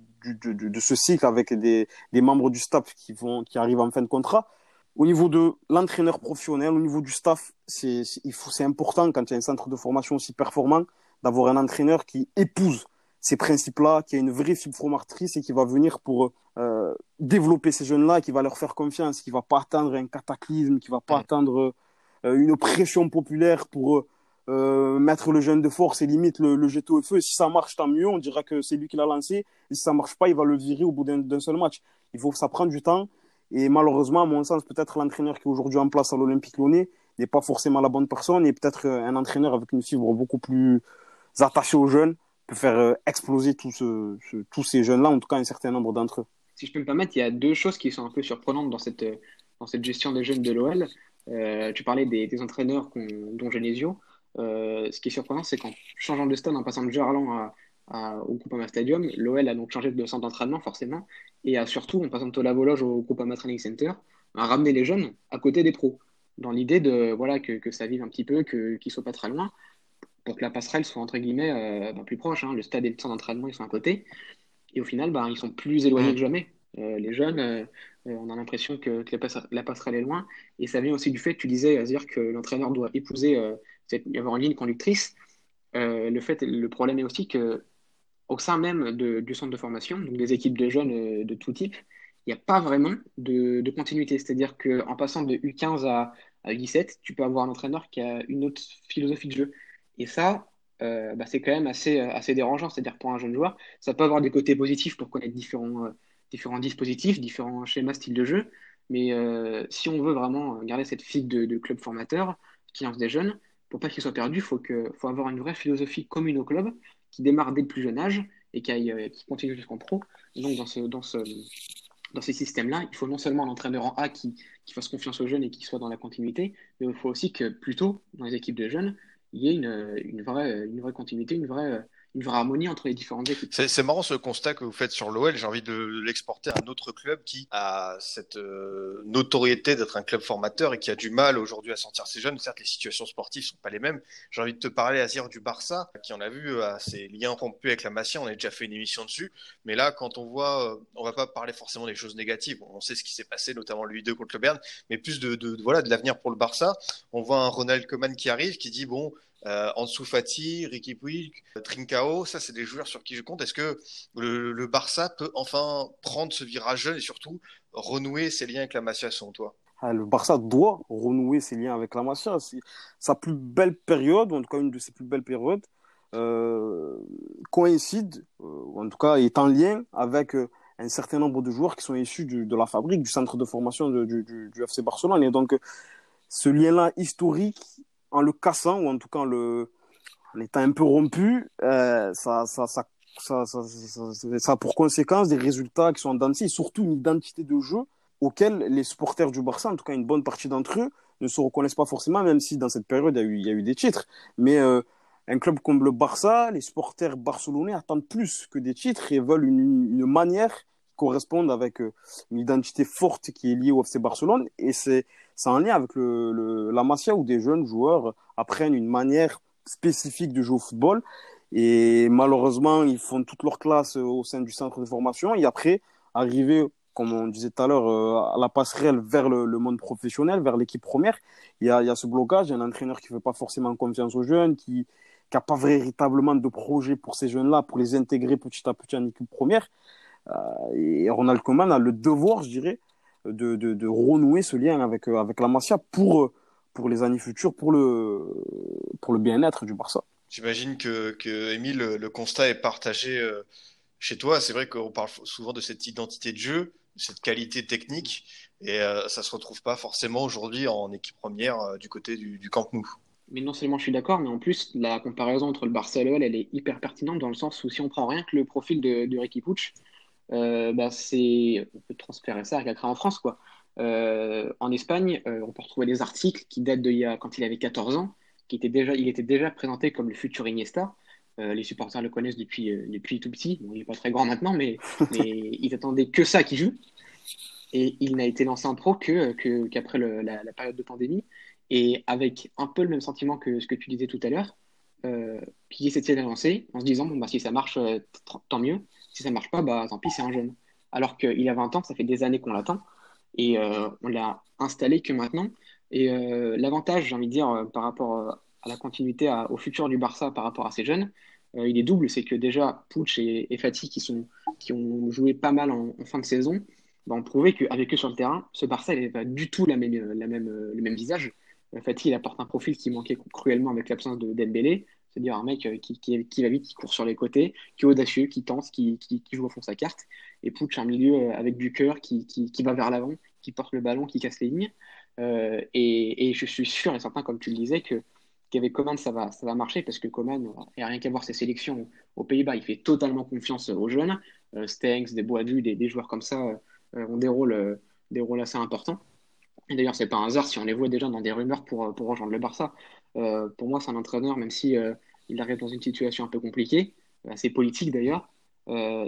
ce cycle avec des, membres du staff qui, vont, qui arrivent en fin de contrat. Au niveau de l'entraîneur professionnel, au niveau du staff, c'est important quand il y a un centre de formation aussi performant d'avoir un entraîneur qui épouse ces principes-là, qui a une vraie fibre et qui va venir pour euh, développer ces jeunes-là, qui va leur faire confiance, qui va pas attendre un cataclysme, qui va pas attendre euh, une pression populaire pour euh, mettre le jeune de force et limite le, le jeter au feu. Et si ça marche, tant mieux. On dira que c'est lui qui l'a lancé. Et si ça marche pas, il va le virer au bout d'un seul match. Il faut ça prenne du temps. Et malheureusement, à mon sens, peut-être l'entraîneur qui est aujourd'hui en place à l'Olympique Lyonnais n'est pas forcément la bonne personne. Et peut-être un entraîneur avec une fibre beaucoup plus attachée aux jeunes peut faire exploser tout ce, ce, tous ces jeunes-là, en tout cas un certain nombre d'entre eux. Si je peux me permettre, il y a deux choses qui sont un peu surprenantes dans cette, dans cette gestion des jeunes de l'OL. Euh, tu parlais des, entraîneurs dont Genesio. Euh, ce qui est surprenant, c'est qu'en changeant de stade, en passant de Gerland à, au Groupama Stadium, l'OL a donc changé de centre d'entraînement forcément, et a surtout, en passant de la Vologe au Groupama Training Center, a ramené les jeunes à côté des pros, dans l'idée de voilà que, que, ça vive un petit peu, qu'ils ne soient pas très loin, pour que la passerelle soit entre guillemets euh, ben, plus proche. Hein. Le stade et le centre d'entraînement, ils sont à côté, et au final, ben, ils sont plus éloignés que jamais. Euh, les jeunes, euh, on a l'impression que, que la, passerelle est loin, et ça vient aussi du fait que tu disais, à dire que l'entraîneur doit épouser y avoir une ligne conductrice. Euh, le, fait, le problème est aussi que au sein même de, du centre de formation, donc des équipes de jeunes euh, de tout type, il n'y a pas vraiment de, de continuité. C'est-à-dire qu'en passant de U15 à, à, U17, tu peux avoir un entraîneur qui a une autre philosophie de jeu. Et ça, euh, bah, c'est quand même assez, assez dérangeant. C'est-à-dire pour un jeune joueur, ça peut avoir des côtés positifs pour connaître différents, euh, dispositifs, différents schémas, styles de jeu. Mais euh, si on veut vraiment garder cette fibre de, de club formateur qui lance des jeunes, pour pas qu'il soit perdu, il faut, avoir une vraie philosophie commune au club qui démarre dès le plus jeune âge et qui, euh, continue jusqu'en pro. Donc, dans, ce, ces systèmes-là, il faut non seulement un entraîneur en A qui, qui fasse confiance aux jeunes et qui soit dans la continuité, mais il faut aussi que plutôt, dans les équipes de jeunes, il y ait une, vraie, continuité, une vraie, harmonie entre les différentes équipes. C'est marrant ce constat que vous faites sur l'OL. J'ai envie de l'exporter à un autre club qui a cette euh, notoriété d'être un club formateur et qui a du mal aujourd'hui à sortir ses jeunes. Certes, les situations sportives sont pas les mêmes. J'ai envie de te parler, Azir, du Barça, qui on a vu à ses liens rompus avec la Masia. On a déjà fait une émission dessus. Mais là, quand on voit, euh, on va pas parler forcément des choses négatives. On sait ce qui s'est passé, notamment lui 2 contre le Bern, mais plus de, de, voilà de l'avenir pour le Barça. On voit un Ronald Koeman qui arrive, qui dit bon, euh, Ansu Fati, Ricky Puig, Trincao, ça c'est des joueurs sur qui je compte. Est-ce que le, Barça peut enfin prendre ce virage jeune et surtout renouer ses liens avec la Masia selon toi? Ah, le Barça doit renouer ses liens avec la Masia. Sa plus belle période, ou en tout cas une de ses plus belles périodes, euh, coïncide, euh, en tout cas est en lien avec euh, un certain nombre de joueurs qui sont issus de la fabrique, du centre de formation du, FC Barcelone. Et donc, ce lien-là historique, en le cassant, ou en tout cas en, le, étant un peu rompu, euh, ça, a pour conséquence des résultats qui sont en et surtout une identité de jeu auquel les supporters du Barça, en tout cas une bonne partie d'entre eux, ne se reconnaissent pas forcément, même si dans cette période, il y a eu, il y a eu des titres. Mais euh, un club comme le Barça, les supporters barcelonais attendent plus que des titres et veulent une, une manière qui corresponde avec euh, une identité forte qui est liée au FC Barcelone. Et c'est en lien avec la Masia où des jeunes joueurs apprennent une manière spécifique de jouer au football. Et malheureusement, ils font toute leur classe au sein du centre de formation. Et après, arriver, comme on disait tout à l'heure, euh, à la passerelle vers le, monde professionnel, vers l'équipe première, il y, a, il y a ce blocage. Il y a un entraîneur qui ne fait pas forcément confiance aux jeunes, qui n'a pas véritablement de projet pour ces jeunes-là, pour les intégrer petit à petit en équipe première. Euh, et Ronald Koeman a le devoir, je dirais, de, de, de renouer ce lien avec, avec la Masia pour, pour les années futures, pour le, pour le bien-être du Barça. J'imagine que, que Émile, le, constat est partagé euh, chez toi. C'est vrai qu'on parle souvent de cette identité de jeu, cette qualité technique, et euh, ça se retrouve pas forcément aujourd'hui en équipe première euh, du côté du, du, Camp Nou. Mais non seulement je suis d'accord, mais en plus la comparaison entre le Barça et l'OL, elle est hyper pertinente dans le sens où si on prend rien que le profil de, de Ricky euh, bah c'est on peut transférer ça à en France quoi. Euh, en Espagne, on peut retrouver des articles qui datent de il y a, quand il avait 14 ans qui était déjà, il était déjà présenté comme le futur Iniesta. Euh, les supporters le connaissent depuis, euh, depuis tout petit. Bon, il n'est pas très grand maintenant, mais, mais ils attendaient que ça qu'il joue. Et il n'a été lancé en pro que, qu'après la, la, période de pandémie. Et avec un peu le même sentiment que ce que tu disais tout à l'heure, euh, Piqué s'était lancé en se disant bon, bah, si ça marche, euh, tant mieux. Si ça marche pas, bah, tant pis, c'est un jeune. Alors qu'il a 20 ans, ça fait des années qu'on l'attend. Et on l'a installé que maintenant. Et euh, l'avantage, j'ai envie de dire, euh, par rapport euh, à la continuité au futur du Barça par rapport à ces jeunes, il est double. C'est que déjà, Puig et, et Fati, qui, sont, qui ont joué pas mal en, fin de saison, bah, ont prouvé qu'avec eux sur le terrain, ce Barça n'avait pas du tout la même, la même, le même visage. Fati, il apporte un profil qui manquait cruellement avec l'absence de Dembélé, c'est-à-dire un mec qui, qui, qui, va vite, qui court sur les côtés, qui est audacieux, qui tente, qui, qui, joue au fond sa carte. Et Puig, un milieu avec du cœur, qui, va vers l'avant, qui porte le ballon, qui casse les lignes. Euh, et, je suis sûr et certain, comme tu le disais, que qu'avec Coman, ça va, ça va marcher parce que Coman, il a rien qu'à voir ses sélections aux Pays-Bas, il fait totalement confiance aux jeunes. Euh, Stengs, des Boadu, des, des joueurs comme ça euh, ont des rôles, des rôles assez importants. Et d'ailleurs, c'est pas un hasard si on les voit déjà dans des rumeurs pour, pour rejoindre le Barça. Pour moi, c'est un entraîneur, même si il arrive dans une situation un peu compliquée, assez politique d'ailleurs,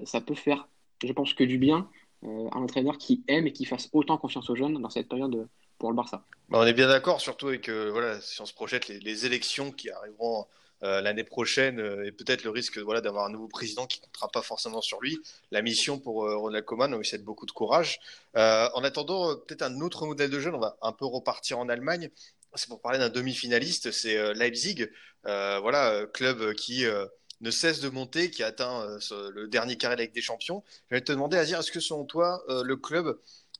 ça peut faire, je pense, que du bien. un entraîneur qui aime et qui fasse autant confiance aux jeunes dans cette période pour le Barça. Bah, on est bien d'accord, surtout avec euh, voilà, si on se projette les, élections qui arriveront euh, l'année prochaine euh, et peut-être le risque voilà, d'avoir un nouveau président qui ne comptera pas forcément sur lui. La mission pour Ronald Koeman, on lui souhaite beaucoup de courage. en attendant, peut-être un autre modèle de jeune, on va un peu repartir en Allemagne. C'est pour parler d'un demi-finaliste, c'est Leipzig, voilà, club qui ne cesse de monter, qui a atteint le dernier carré avec des champions. Je vais te demander, Azir, est-ce que selon toi, le club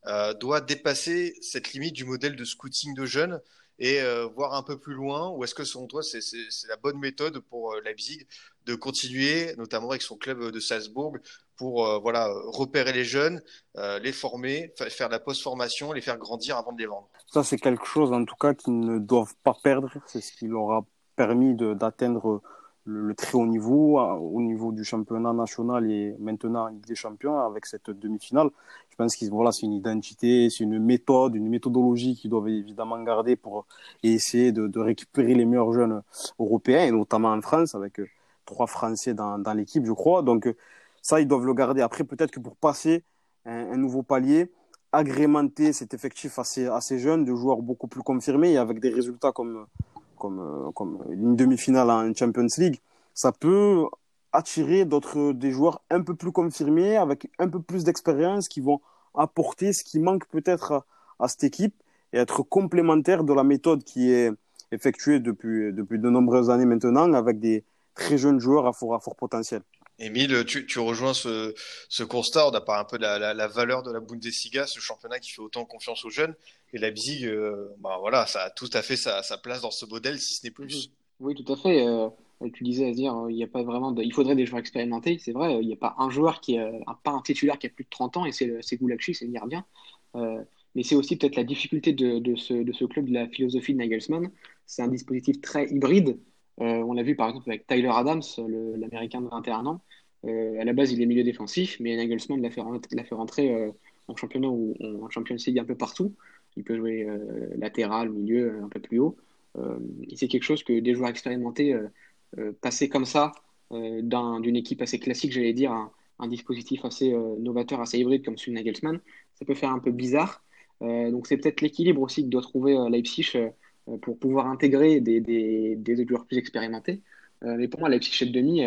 euh, doit dépasser cette limite du modèle de scouting de jeunes et euh, voir un peu plus loin Ou est-ce que selon toi, c'est la bonne méthode pour euh, Leipzig de continuer, notamment avec son club de Salzbourg, pour voilà, repérer les jeunes, les former, faire la post-formation, les faire grandir avant de les vendre? Ça, c'est quelque chose en tout cas qu'ils ne doivent pas perdre. C'est ce qui leur a permis d'atteindre le, très haut niveau, au niveau du championnat national et maintenant Ligue des Champions avec cette demi-finale. Je pense que voilà, c'est une identité, c'est une méthode, une méthodologie qu'ils doivent évidemment garder pour essayer de, récupérer les meilleurs jeunes européens et notamment en France avec trois Français dans, l'équipe, je crois. Donc ça, ils doivent le garder. Après, peut-être que pour passer un, nouveau palier, agrémenter cet effectif assez, assez jeune, de joueurs beaucoup plus confirmés et avec des résultats comme, comme, comme une demi-finale en Champions League, ça peut attirer d'autres des joueurs un peu plus confirmés, avec un peu plus d'expérience, qui vont apporter ce qui manque peut-être à, à, cette équipe et être complémentaires de la méthode qui est effectuée depuis, depuis de nombreuses années maintenant, avec des très jeunes joueurs à fort, à fort potentiel. Émile, tu, rejoins ce, constat, on a pas un peu la, la, valeur de la Bundesliga, ce championnat qui fait autant confiance aux jeunes, et Leipzig, euh, bah voilà, ça a tout à fait sa, place dans ce modèle, si ce n'est plus. Oui, tout à fait. Euh, tu disais à dire, il n'y a pas vraiment, de... il faudrait des joueurs expérimentés, c'est vrai. Il n'y a pas un joueur qui, est, pas un titulaire qui a plus de 30 ans, et c'est Goulakchi, c'est le gardien. Euh, mais c'est aussi peut-être la difficulté de, de, ce, de ce club, de la philosophie de Nagelsmann. C'est un dispositif très hybride. Euh, on l'a vu par exemple avec Tyler Adams, l'américain de 21 ans. Euh, à la base, il est milieu défensif, mais Nagelsmann l'a fait, l'a fait rentrer euh, en championnat ou en Champions League un peu partout. Il peut jouer latéral, milieu, un peu plus haut. c'est quelque chose que des joueurs expérimentés passer comme ça d'une équipe assez classique, j'allais dire, un, un dispositif assez novateur, assez hybride comme celui de Nagelsmann, ça peut faire un peu bizarre. donc c'est peut-être l'équilibre aussi que doit trouver Leipzig pour pouvoir intégrer des, des, des, joueurs plus expérimentés. mais pour moi, Leipzig chez demi,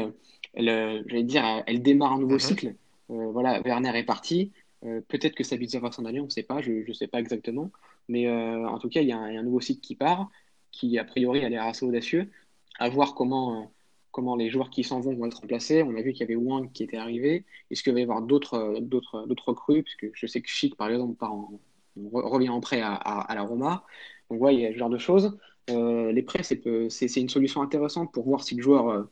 elle, euh, j'allais dire, elle démarre un nouveau mm -hmm. cycle. Euh, voilà, Werner est parti. Euh, peut-être que Sabitzer va s'en aller, on ne sait pas, je ne sais pas exactement. Mais en tout cas, il y, a un, il y, a un nouveau cycle qui part, qui a priori a l'air assez audacieux. À voir comment, comment les joueurs qui s'en vont vont être remplacés. On a vu qu'il y avait Wang qui était arrivé. Est-ce qu'il va y avoir d'autres, d'autres, d'autres recrues? Parce que je sais que Chic, par exemple, part en, revient en prêt à, à, à, la Roma. Donc, ouais, il y a ce genre de choses. Euh, les prêts, c'est, une solution intéressante pour voir si le joueur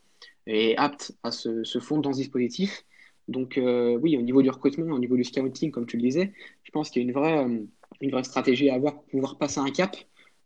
est apte à se, fondre dans ce dispositif. Donc euh, oui, au niveau du recrutement, au niveau du scouting, comme tu le disais, je pense qu'il y a une vraie, euh, stratégie à avoir pour pouvoir passer un cap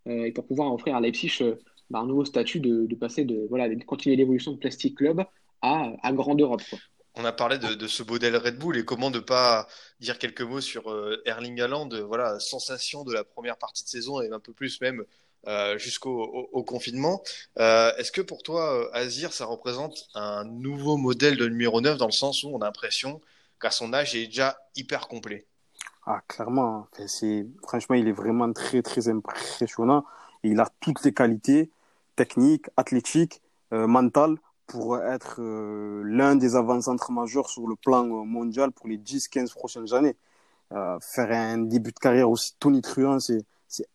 euh, et pour pouvoir offrir à Leipzig euh, bah, un nouveau statut de, de, passer de, voilà, de continuer l'évolution de Plastic Club à, à grande Europe. Quoi. On a parlé de, de, ce modèle Red Bull et comment ne pas dire quelques mots sur Erling Haaland, voilà, sensation de la première partie de saison et un peu plus même euh, jusqu'au au, au confinement. Euh, Est-ce que pour toi, euh, Azir, ça représente un nouveau modèle de numéro 9 dans le sens où on a l'impression qu'à son âge, il est déjà hyper complet? Ah, clairement. Enfin, c'est franchement, il est vraiment très, très impressionnant. Et il a toutes les qualités techniques, athlétiques, euh, mentales pour être euh, l'un des avant-centres majeurs sur le plan mondial pour les 10-15 prochaines années. Euh, faire un début de carrière aussi tonitruant, c'est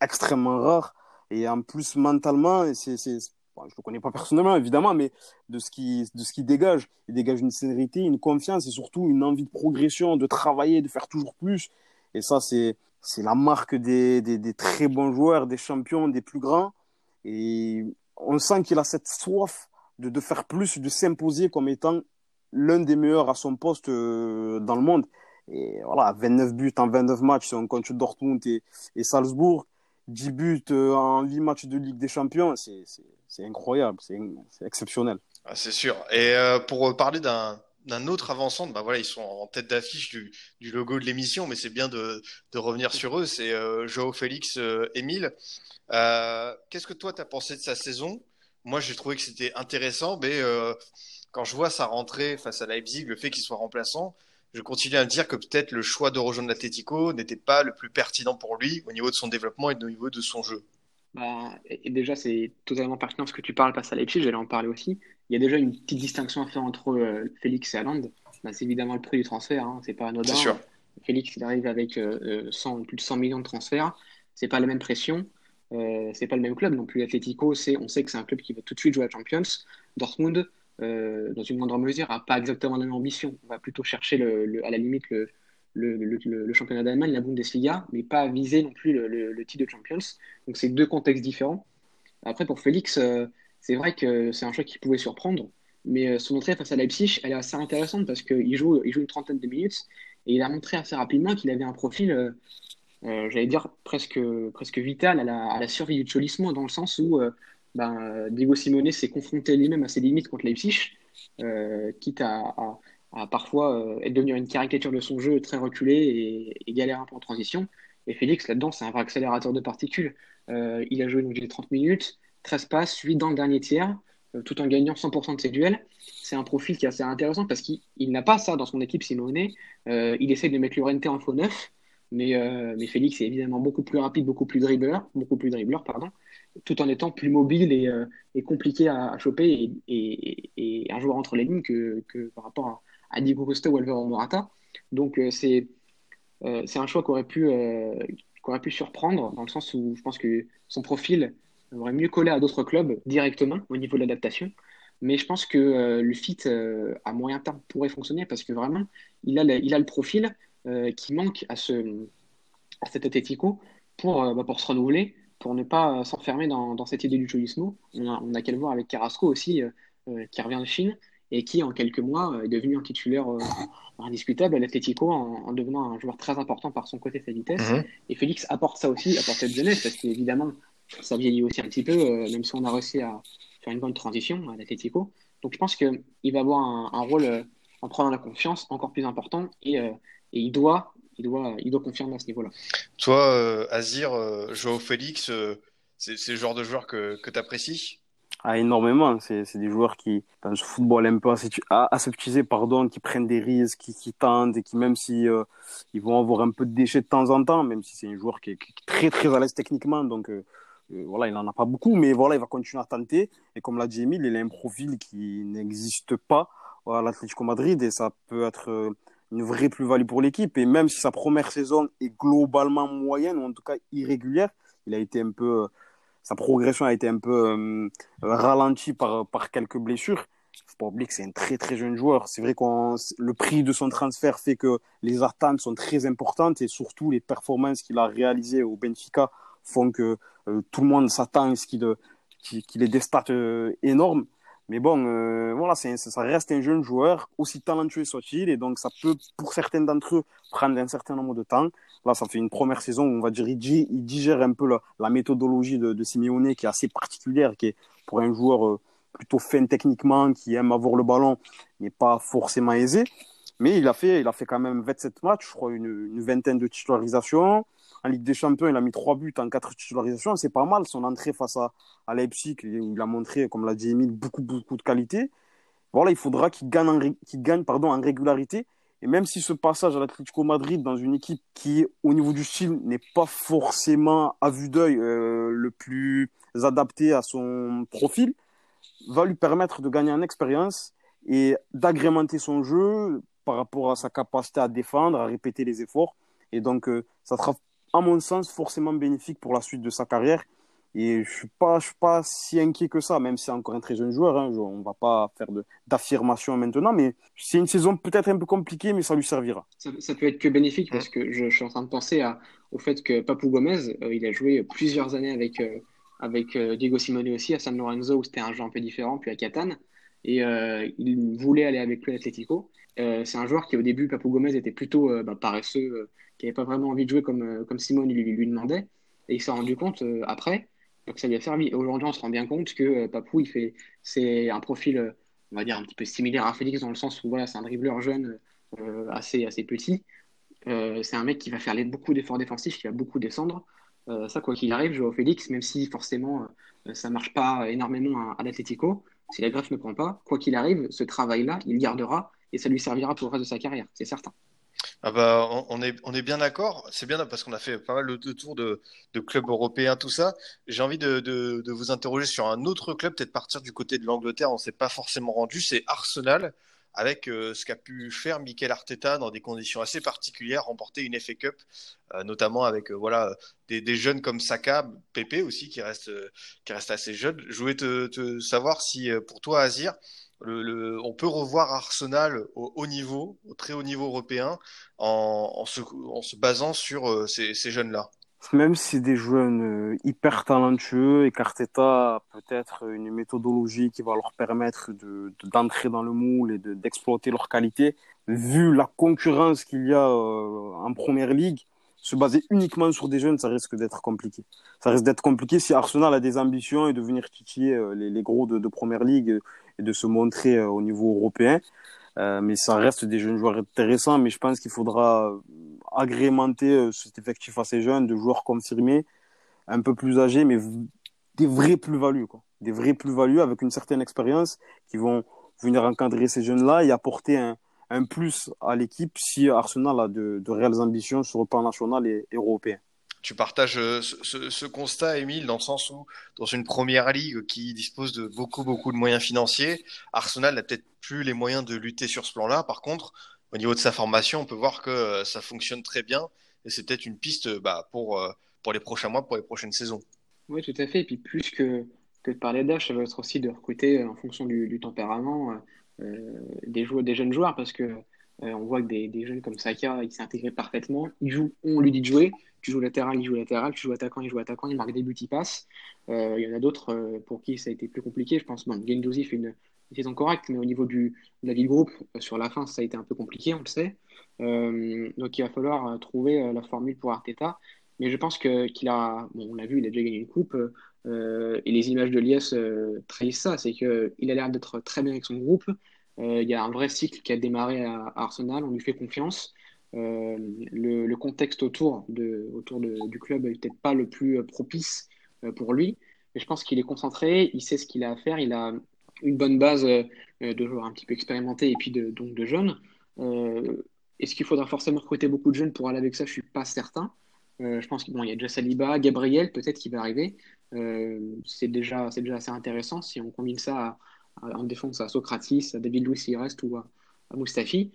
extrêmement rare. Et en plus, mentalement, c'est, c'est, je ne le connais pas personnellement, évidemment, mais de ce qui, de dégage, il dégage une sérénité, une confiance et surtout une envie de progression, de travailler, de faire toujours plus. Et ça, c'est, c'est la marque des, des très bons joueurs, des champions, des plus grands. Et on sent qu'il a cette soif de, de faire plus, de s'imposer comme étant l'un des meilleurs à son poste euh, dans le monde. Et voilà, 29 buts en 29 matchs, si on compte Dortmund et, et Salzbourg. 10 buts euh, en 8 matchs de Ligue des Champions, c'est incroyable, c'est exceptionnel. Ah, c'est sûr. Et euh, pour parler d'un d'un autre avançant, bah voilà, ils sont en tête d'affiche du, du, logo de l'émission, mais c'est bien de, de, revenir sur eux. C'est Joao Félix, euh, Émile. Qu'est-ce que toi, tu as pensé de sa saison? Moi, j'ai trouvé que c'était intéressant, mais euh, quand je vois sa rentrée face à Leipzig, le fait qu'il soit remplaçant, je continue à me dire que peut-être le choix de rejoindre l'Atletico n'était pas le plus pertinent pour lui au niveau de son développement et au niveau de son jeu. Bah, et déjà, c'est totalement pertinent ce que tu parles face à Leipzig, j'allais en parler aussi. Il y a déjà une petite distinction à faire entre euh, Félix et Haaland. Bah, c'est évidemment le prix du transfert, hein, c'est pas anodin. Sûr. Félix, il arrive avec euh, 100, plus de 100 millions de transferts. C'est pas la même pression, euh, c'est pas le même club non plus. L'Atletico, on sait que c'est un club qui va tout de suite jouer à Champions. Dortmund, euh, dans une moindre mesure, n'a pas exactement la même ambition. On va plutôt chercher, le, à la limite, le, le championnat d'Allemagne, la Bundesliga, mais pas viser non plus le, titre de Champions. Donc, c'est deux contextes différents. Après, pour Félix, euh, c'est vrai que c'est un choix qui pouvait surprendre, mais euh, son entrée face à Leipzig, elle est assez intéressante parce qu'il joue, il joue une trentaine de minutes et il a montré assez rapidement qu'il avait un profil, euh, j'allais dire, presque, presque vital à la, survie du Cholismo, dans le sens où ben, Diego Simone s'est confronté lui-même à ses limites contre Leipzig, euh, quitte à, à, parfois euh, être devenir une caricature de son jeu très reculé et, galère un peu en transition. Et Félix, là-dedans, c'est un vrai accélérateur de particules. Euh, il a joué donc les 30 minutes, 13 passes, 8 dans le dernier tiers. tout en gagnant 100% de ses duels. C'est un profil qui est assez intéressant parce qu'il n'a pas ça dans son équipe Simone. il essaie de mettre Llorente en faux neuf, mais, mais Félix est évidemment beaucoup plus rapide, beaucoup plus dribbleur, beaucoup plus dribbleur, pardon, tout en étant plus mobile et, et compliqué à, choper et, et, un joueur entre les lignes que, que par rapport à, à Diego Costa ou Alvaro Morata. Donc c'est c'est un choix qui aurait pu aurait pu surprendre, dans le sens où je pense que son profil aurait mieux collé à d'autres clubs directement au niveau de l'adaptation. Mais je pense que euh, le fit euh, à moyen terme pourrait fonctionner parce que vraiment, il a il a le profil euh, qui manque à, ce, à cet Atletico pour, bah, pour se renouveler, pour ne pas s'enfermer dans, dans, cette idée du cholismo. On a, on a qu'à le voir avec Carrasco aussi, qui revient de Chine et qui, en quelques mois, est devenu un titulaire indiscutable à l'Atletico en, devenant un joueur très important par son côté sa vitesse. Mhm. Et Félix apporte ça aussi, apporte cette jeunesse, parce qu'évidemment, ça vieillit aussi un petit peu, euh, même si on a réussi à faire une bonne transition à l'Atletico. Donc je pense qu'il va avoir un, rôle euh, en prenant la confiance encore plus important et, euh, et, il, doit, il, doit, il doit confirmer à ce niveau-là. Toi, Azir, Joao Félix, c'est le genre de joueur que, que tu apprécies ah, énormément. C'est des joueurs qui, dans ce football un peu aseptisé, pardon, qui prennent des risques, qui, qui tentent et qui, même si euh, ils vont avoir un peu de déchets de temps en temps, même si c'est un joueur qui est, très très à l'aise techniquement, donc euh, euh, voilà, il n'en a pas beaucoup, mais voilà, il va continuer à tenter. Et comme l'a dit Emile, il a un profil qui n'existe pas à l'Atlético Madrid et ça peut être une vraie plus-value pour l'équipe. Et même si sa première saison est globalement moyenne, ou en tout cas irrégulière, il a été un peu sa progression a été un peu euh, ralentie par, par quelques blessures. Il faut pas oublier que c'est un très très jeune joueur. C'est vrai que le prix de son transfert fait que les attentes sont très importantes et surtout les performances qu'il a réalisées au Benfica font que euh, tout le monde s'attend à ce qu'il ait des stats euh, énormes. Mais bon, voilà, ça reste un jeune joueur, aussi talentueux soit-il, et donc ça peut, pour certains d'entre eux, prendre un certain nombre de temps. Là, ça fait une première saison où on va dire il, digère un peu la, méthodologie de, de, Simeone qui est assez particulière, qui est pour un joueur euh, plutôt fin techniquement, qui aime avoir le ballon, n'est pas forcément aisé. Mais il a fait, il a fait quand même 27 matchs, je crois, une, vingtaine de titularisations. En Ligue des Champions, il a mis trois buts en quatre titularisations. C'est pas mal. Son entrée face à, à Leipzig, il a montré, comme l'a dit Emile, beaucoup, beaucoup de qualité. Voilà, il faudra qu'il gagne, gagne pardon, en régularité et même si ce passage à l'Atlético Madrid dans une équipe qui, au niveau du style, n'est pas forcément à vue d'œil euh, le plus adapté à son profil, va lui permettre de gagner en expérience et d'agrémenter son jeu par rapport à sa capacité à défendre, à répéter les efforts. Et donc, euh, ça sera, à mon sens, forcément bénéfique pour la suite de sa carrière. Et je suis pas, je suis pas si inquiet que ça, même si c'est encore un très jeune joueur. Hein, je, on va pas faire d'affirmation maintenant, mais c'est une saison peut-être un peu compliquée, mais ça lui servira. Ça, ça peut être que bénéfique parce que je, je, suis en train de penser à, au fait que Papou Gomez, euh, il a joué plusieurs années avec, euh, avec euh, Diego Simone aussi à San Lorenzo, où c'était un jeu un peu différent, puis à Catane. Et il voulait aller avec lui l'Atlético. c'est un joueur qui, au début, Papou Gomez était plutôt bah, paresseux, qui n'avait pas vraiment envie de jouer comme, comme Simone lui, lui demandait. Et il s'est rendu compte après donc ça lui a servi. Aujourd'hui, on se rend bien compte que euh, Papou, il fait, c'est un profil, euh, on va dire, un petit peu similaire à Félix dans le sens où voilà, c'est un dribbleur jeune, euh, assez, assez petit. c'est un mec qui va faire beaucoup d'efforts défensifs, qui va beaucoup descendre. ça, quoi qu'il arrive, Joao Félix, même si forcément ça marche pas énormément à, à l'Atletico, si la greffe ne prend pas, quoi qu'il arrive, ce travail-là, il gardera et ça lui servira pour le reste de sa carrière, c'est certain. Ah bah, on, est, on est bien d'accord. C'est bien parce qu'on a fait pas mal de, tours de, clubs européens, tout ça. J'ai envie de, de, vous interroger sur un autre club, peut-être partir du côté de l'Angleterre. On s'est pas forcément rendu. C'est Arsenal, avec euh, ce qu'a pu faire Mikel Arteta dans des conditions assez particulières, remporter une FA Cup, euh, notamment avec euh, voilà des, jeunes comme Saka, Pepe aussi qui reste qui reste assez jeune. Je voulais te savoir si pour toi, Azir, on peut revoir Arsenal au haut niveau, au très haut niveau européen, en, se, basant sur euh, ces, jeunes-là. Même si des jeunes euh, hyper talentueux et qu'Arteta a peut-être une méthodologie qui va leur permettre de, d'entrer dans le moule et de, d'exploiter leurs qualités, vu la concurrence qu'il y a euh, en première ligue, se baser uniquement sur des jeunes, ça risque d'être compliqué. Ça risque d'être compliqué si Arsenal a des ambitions et de venir titiller les, les gros de, de première ligue et de se montrer euh, au niveau européen. Euh, mais ça reste des jeunes joueurs intéressants, mais je pense qu'il faudra agrémenter euh, cet effectif assez jeune de joueurs confirmés, un peu plus âgés, mais des vraies plus-values. des vraies plus-values avec une certaine expérience qui vont venir encadrer ces jeunes-là et apporter un, un plus à l'équipe si Arsenal a de, de, réelles ambitions sur le plan national et européen. Tu partages euh, ce, constat, Émile, dans le sens où, dans une première ligue qui dispose de beaucoup, beaucoup de moyens financiers, Arsenal n'a peut-être plus les moyens de lutter sur ce plan-là. Par contre, au niveau de sa formation, on peut voir que euh, ça fonctionne très bien et c'est peut-être une piste bah, pour, euh, pour les prochains mois, pour les prochaines saisons. Oui, tout à fait. Et puis, plus que, que de parler d'âge, ça va être aussi de recruter en fonction du, tempérament euh, des, joueurs, des jeunes joueurs parce que euh, on voit que des, jeunes comme Saka, il s'est parfaitement. Il joue, on lui dit de jouer. Tu joues latéral, il joue latéral. Tu joues attaquant, il joue attaquant. Il marque des buts, il passe. Euh, il y en a d'autres pour qui ça a été plus compliqué. Je pense, bon, Gendouzi fait une, saison correcte, mais au niveau du, de la vie de groupe, sur la fin, ça a été un peu compliqué, on le sait. donc il va falloir trouver la formule pour Arteta. Mais je pense que qu'il a, bon, on l'a vu, il a déjà gagné une coupe. Euh, et les images de Lies euh, trahissent ça, c'est qu'il a l'air d'être très bien avec son groupe. Euh, il y a un vrai cycle qui a démarré à, Arsenal, on lui fait confiance. Le, le, contexte autour, de, autour du club n'est peut-être pas le plus propice pour lui, mais je pense qu'il est concentré, il sait ce qu'il a à faire, il a une bonne base de joueurs un petit peu expérimentés et puis de, donc de jeunes. Est-ce qu'il faudra forcément recruter beaucoup de jeunes pour aller avec ça? Je ne suis pas certain. je pense qu'il bon, y a déjà Saliba, Gabriel peut-être qui va arriver. Euh, c'est déjà, déjà assez intéressant si on combine ça en défense à Socratis, à David Louis s'il reste ou à, à Mustafi.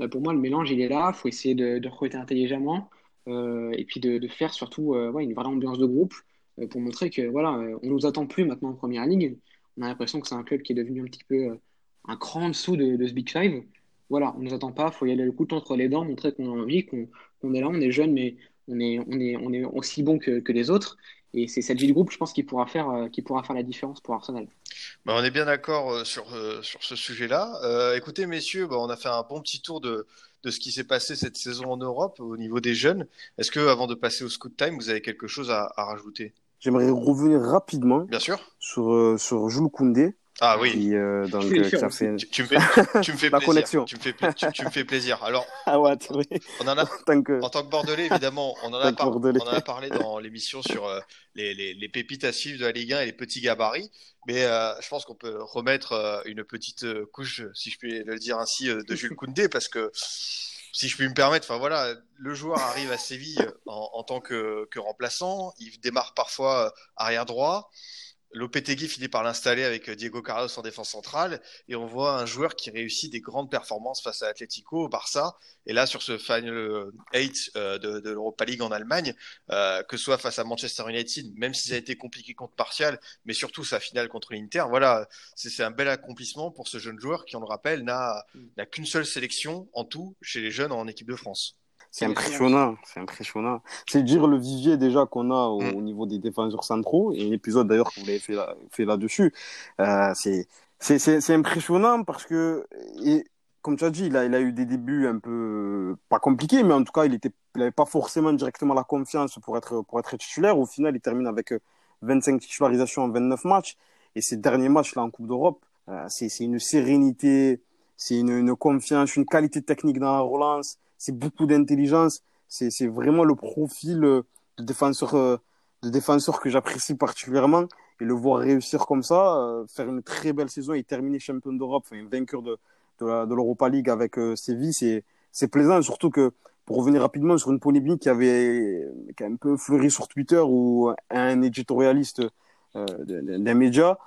Euh, pour moi, le mélange, il est là. Il faut essayer de, recruter intelligemment euh, et puis de, faire surtout ouais, une vraie ambiance de groupe pour montrer que voilà, on nous attend plus maintenant en première ligne. On a l'impression que c'est un club qui est devenu un petit peu un cran en dessous de, de ce Big Five. Voilà, on nous attend pas. Il faut y aller le couteau entre les dents, montrer qu'on a envie, qu'on est là, on est jeune, mais on est, on est, on est aussi bon que, que les autres. Et c'est cette vie de groupe, je pense, qui pourra faire, euh, qui pourra faire la différence pour Arsenal. Bah, on est bien d'accord euh, sur, euh, sur ce sujet-là. écoutez, messieurs, bah, on a fait un bon petit tour de, de ce qui s'est passé cette saison en Europe au niveau des jeunes. Est-ce que, avant de passer au Scoot Time, vous avez quelque chose à, à rajouter? J'aimerais revenir rapidement bien sûr. sur, sur Jules Koundé. Ah oui. Qui, euh, donc, euh, ça fait... tu, me fais, tu me fais La plaisir. connexion. Tu me fais, tu, tu, me fais plaisir. Alors, ah ouais, oui. on en a, en, tant que... en tant que Bordelais, évidemment, on en a, par... on en a parlé dans l'émission sur euh, les, les, les, pépites à suivre de la Ligue 1 et les petits gabarits. Mais euh, je pense qu'on peut remettre euh, une petite euh, couche, si je puis le dire ainsi, de Jules Koundé, parce que si je puis me permettre, enfin voilà, le joueur arrive à Séville en, en tant que, que remplaçant. Il démarre parfois arrière droit. Lopetegui finit par l'installer avec euh, Diego Carlos en défense centrale et on voit un joueur qui réussit des grandes performances face à Atletico, au Barça et là sur ce final 8 euh, de, de l'Europa League en Allemagne, euh, que ce soit face à Manchester United, même si ça a été compliqué contre Partial, mais surtout sa finale contre l'Inter, voilà, c'est un bel accomplissement pour ce jeune joueur qui, on le rappelle, n'a qu'une seule sélection en tout chez les jeunes en équipe de France. C'est impressionnant, c'est impressionnant. C'est dire le vivier déjà qu'on a au, mm. au, niveau des défenseurs centraux, et un épisode d'ailleurs que vous l'avez fait, là, fait là-dessus. Euh, c'est impressionnant parce que, et, comme tu as dit, il a, il a eu des débuts un peu, pas compliqués, mais en tout cas, il était, il pas forcément directement la confiance pour être, pour être titulaire. Au final, il termine avec 25 euh, titularisations en 29 matchs, et ces derniers matchs là en Coupe d'Europe, euh, c'est une sérénité, c'est une, une confiance, une qualité technique dans la relance c'est beaucoup d'intelligence. C'est vraiment le profil euh, de défenseur, euh, de défenseur que j'apprécie particulièrement. Et le voir réussir comme ça, euh, faire une très belle saison et terminer champion d'Europe, vainqueur de, de l'Europa League avec Séville, c'est plaisant. Surtout que, pour revenir rapidement sur une polémique qui avait qui a un peu fleuri sur Twitter où un éditorialiste d'un média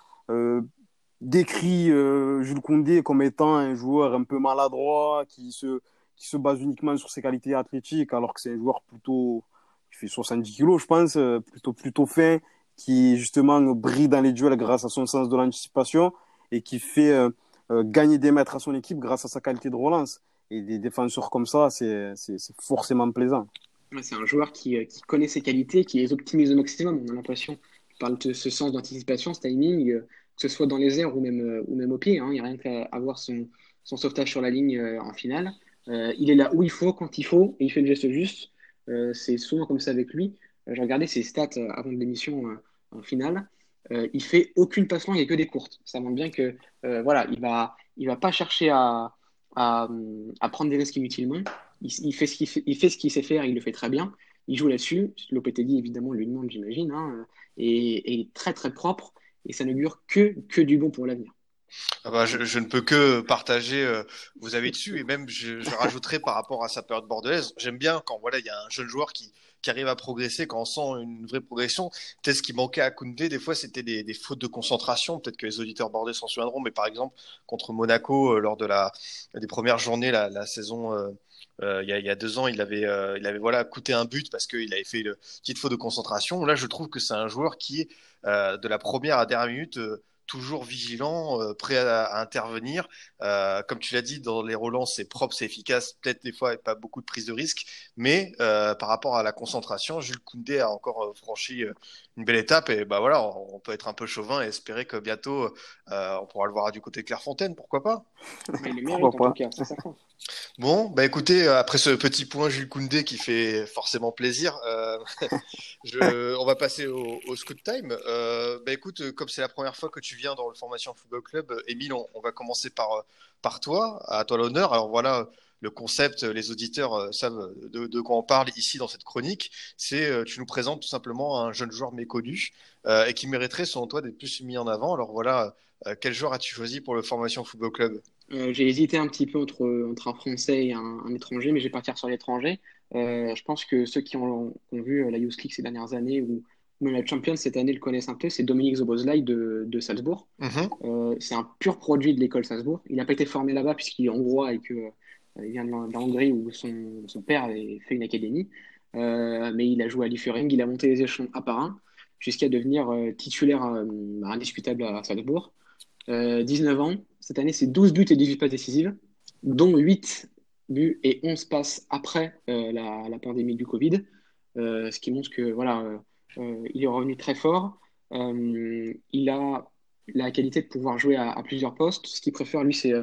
décrit Jules Koundé comme étant un joueur un peu maladroit qui se qui se base uniquement sur ses qualités athlétiques, alors que c'est un joueur plutôt qui fait 70 kilos, je pense, euh, plutôt plutôt fin, qui justement brille dans les duels grâce à son sens de l'anticipation et qui fait euh, euh, gagner des mètres à son équipe grâce à sa qualité de relance. Et des défenseurs comme ça, c'est forcément plaisant. C'est un joueur qui, qui, connaît ses qualités, qui les optimise au maximum. On a l'impression, parle de ce sens d'anticipation, ce timing, que ce soit dans les airs ou même, ou même au pied. Hein. Il n'y a rien qu'à avoir son, son sauvetage sur la ligne en finale. Euh, il est là où il faut, quand il faut, et il fait le geste juste. Euh, c'est souvent comme ça avec lui. Euh, j'ai regardé ses stats avant de l'émission en finale. il fait aucune passe longue et que des courtes. Ça montre bien que voilà, il va, il va pas chercher à, à, prendre des risques inutilement. Il, fait ce qu'il fait, sait faire, il le fait très bien. Il joue là-dessus. Lopetegui évidemment lui demande, j'imagine, hein, et, et, très très propre. et ça n'augure que, que du bon pour l'avenir. Ah bah, je, ne peux que partager euh, vos avis dessus et même je, rajouterai par rapport à sa période bordelaise. J'aime bien quand voilà il y a un jeune joueur qui, qui arrive à progresser, quand on sent une vraie progression. Peut-être ce qui manquait à Koundé, des fois c'était des, fautes de concentration. Peut-être que les auditeurs bordés s'en souviendront, mais par exemple contre Monaco euh, lors de la des premières journées la, la saison. Euh, euh, il, y a, deux ans, il avait, il avait voilà coûté un but parce qu'il avait fait une petite faute de concentration. Là, je trouve que c'est un joueur qui de la première à dernière minute toujours vigilant, euh, prêt à, intervenir. Euh, comme tu l'as dit, dans les relances, c'est propre, c'est efficace, peut-être des fois pas beaucoup de prise de risque, mais euh, par rapport à la concentration, Jules Koundé a encore euh, franchi une belle étape et bah voilà, on, on, peut être un peu chauvin et espérer que bientôt on pourra le voir du côté de Clairefontaine, pourquoi pas? Mais il mérite, en tout cas, c'est ça. Bon, bah écoutez, après ce petit point Jules Koundé qui fait forcément plaisir, euh, je, on va passer au, au scoot time. Euh, bah écoute, comme c'est la première fois que tu viens dans le Formation Football Club, Émile, on, on, va commencer par, par toi, à toi l'honneur. Alors voilà, le concept, les auditeurs savent de, de, quoi on parle ici dans cette chronique. C'est tu nous présentes tout simplement un jeune joueur méconnu euh, et qui mériterait, selon toi, d'être plus mis en avant. Alors voilà, euh, quel joueur as-tu choisi pour le Formation Football Club? Euh, J'ai hésité un petit peu entre, entre un Français et un, un étranger, mais je vais partir sur l'étranger. Euh, je pense que ceux qui ont, ont vu la Youth League ces dernières années ou même la Champions cette année le connaissent un peu, c'est Dominique Zobozlai de, de Salzbourg. Mm -hmm. euh, c'est un pur produit de l'école Salzbourg. Il n'a pas été formé là-bas puisqu'il est hongrois et qu'il euh, vient de la Hongrie où son, père avait fait une académie. Euh, mais il a joué à Liefering, il a monté les échelons un par un jusqu'à devenir titulaire indiscutable à Salzbourg. 19 ans, cette année c'est 12 buts et 18 passes décisives, dont 8 buts et 11 passes après la, pandémie du Covid. ce qui montre que voilà, euh, il est revenu très fort. Euh, il a la qualité de pouvoir jouer à, à plusieurs postes. Ce qu'il préfère, lui, c'est,